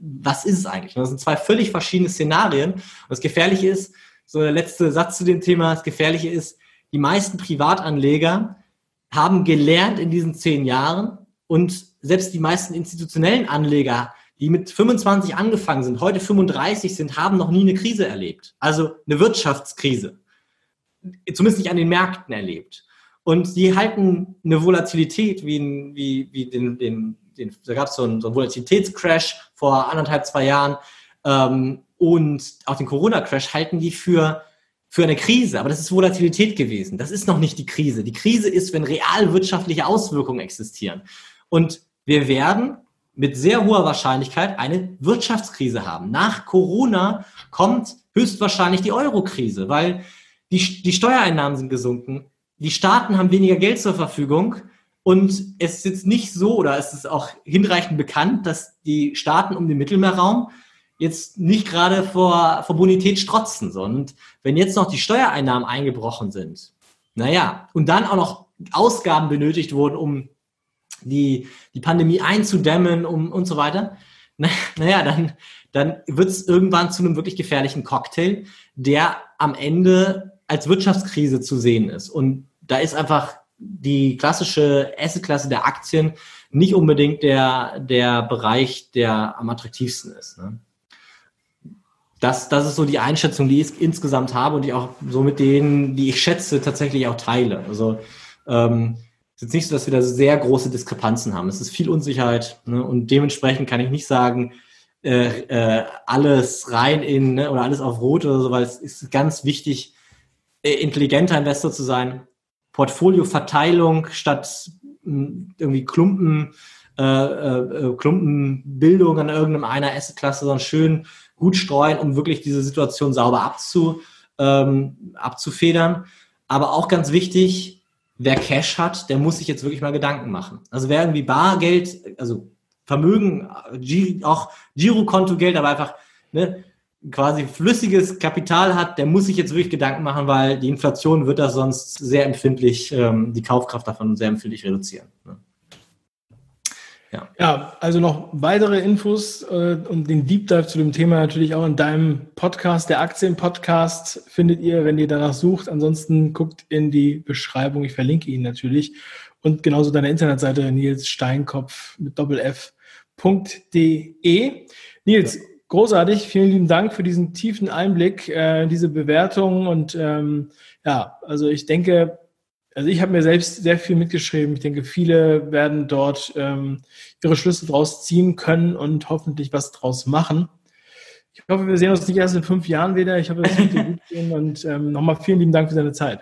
was ist es eigentlich? Das sind zwei völlig verschiedene Szenarien. Und das Gefährliche ist, so der letzte Satz zu dem Thema, das Gefährliche ist, die meisten Privatanleger haben gelernt in diesen zehn Jahren und selbst die meisten institutionellen Anleger, die mit 25 angefangen sind, heute 35 sind, haben noch nie eine Krise erlebt. Also eine Wirtschaftskrise. Zumindest nicht an den Märkten erlebt. Und die halten eine Volatilität wie, wie, wie den, den, den da gab es so einen, so einen Volatilitätscrash vor anderthalb, zwei Jahren ähm, und auch den Corona-Crash halten die für, für eine Krise. Aber das ist Volatilität gewesen. Das ist noch nicht die Krise. Die Krise ist, wenn realwirtschaftliche Auswirkungen existieren. Und wir werden mit sehr hoher Wahrscheinlichkeit eine Wirtschaftskrise haben. Nach Corona kommt höchstwahrscheinlich die Euro-Krise, weil die, die Steuereinnahmen sind gesunken, die Staaten haben weniger Geld zur Verfügung und es ist jetzt nicht so, oder es ist auch hinreichend bekannt, dass die Staaten um den Mittelmeerraum jetzt nicht gerade vor, vor Bonität strotzen. So. Und wenn jetzt noch die Steuereinnahmen eingebrochen sind, naja, und dann auch noch Ausgaben benötigt wurden, um die, die Pandemie einzudämmen um, und so weiter, na, naja, dann, dann wird es irgendwann zu einem wirklich gefährlichen Cocktail, der am Ende als Wirtschaftskrise zu sehen ist. Und da ist einfach die klassische Assetklasse der Aktien nicht unbedingt der, der Bereich, der am attraktivsten ist. Ne? Das, das ist so die Einschätzung, die ich insgesamt habe und die auch so mit denen, die ich schätze, tatsächlich auch teile. Also ähm, es ist nicht so, dass wir da sehr große Diskrepanzen haben. Es ist viel Unsicherheit ne? und dementsprechend kann ich nicht sagen, äh, äh, alles rein in ne? oder alles auf Rot oder so, weil es ist ganz wichtig, äh, intelligenter Investor zu sein, Portfolioverteilung statt hm, irgendwie Klumpen, äh, äh, Klumpenbildung an irgendeiner Assetklasse, sondern schön gut streuen, um wirklich diese Situation sauber abzu, ähm, abzufedern. Aber auch ganz wichtig, wer Cash hat, der muss sich jetzt wirklich mal Gedanken machen. Also wer irgendwie Bargeld, also Vermögen, auch Girokonto-Geld, aber einfach ne, quasi flüssiges Kapital hat, der muss sich jetzt wirklich Gedanken machen, weil die Inflation wird das sonst sehr empfindlich, ähm, die Kaufkraft davon sehr empfindlich reduzieren. Ne? Ja. ja, also noch weitere Infos äh, und den Deep Dive zu dem Thema natürlich auch in deinem Podcast, der Aktien-Podcast, findet ihr, wenn ihr danach sucht. Ansonsten guckt in die Beschreibung, ich verlinke ihn natürlich. Und genauso deine Internetseite Nils Steinkopf mit doppelf.de. Nils, ja Großartig, vielen lieben Dank für diesen tiefen Einblick, äh, diese Bewertung und ähm, ja, also ich denke, also ich habe mir selbst sehr viel mitgeschrieben. Ich denke, viele werden dort ähm, ihre Schlüsse draus ziehen können und hoffentlich was draus machen. Ich hoffe, wir sehen uns nicht erst in fünf Jahren wieder. Ich hoffe, es wird dir gut gehen und ähm, nochmal vielen lieben Dank für deine Zeit.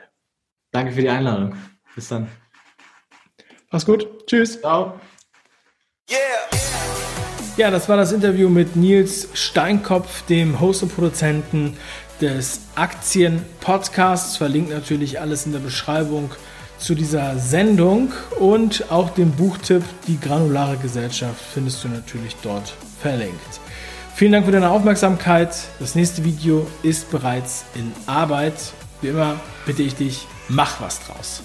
Danke für die Einladung. Bis dann. Mach's gut. Tschüss. Ciao. Yeah. Ja, das war das Interview mit Nils Steinkopf, dem Host und Produzenten des Aktien-Podcasts. Verlinkt natürlich alles in der Beschreibung zu dieser Sendung und auch den Buchtipp Die granulare Gesellschaft findest du natürlich dort verlinkt. Vielen Dank für deine Aufmerksamkeit. Das nächste Video ist bereits in Arbeit. Wie immer bitte ich dich, mach was draus.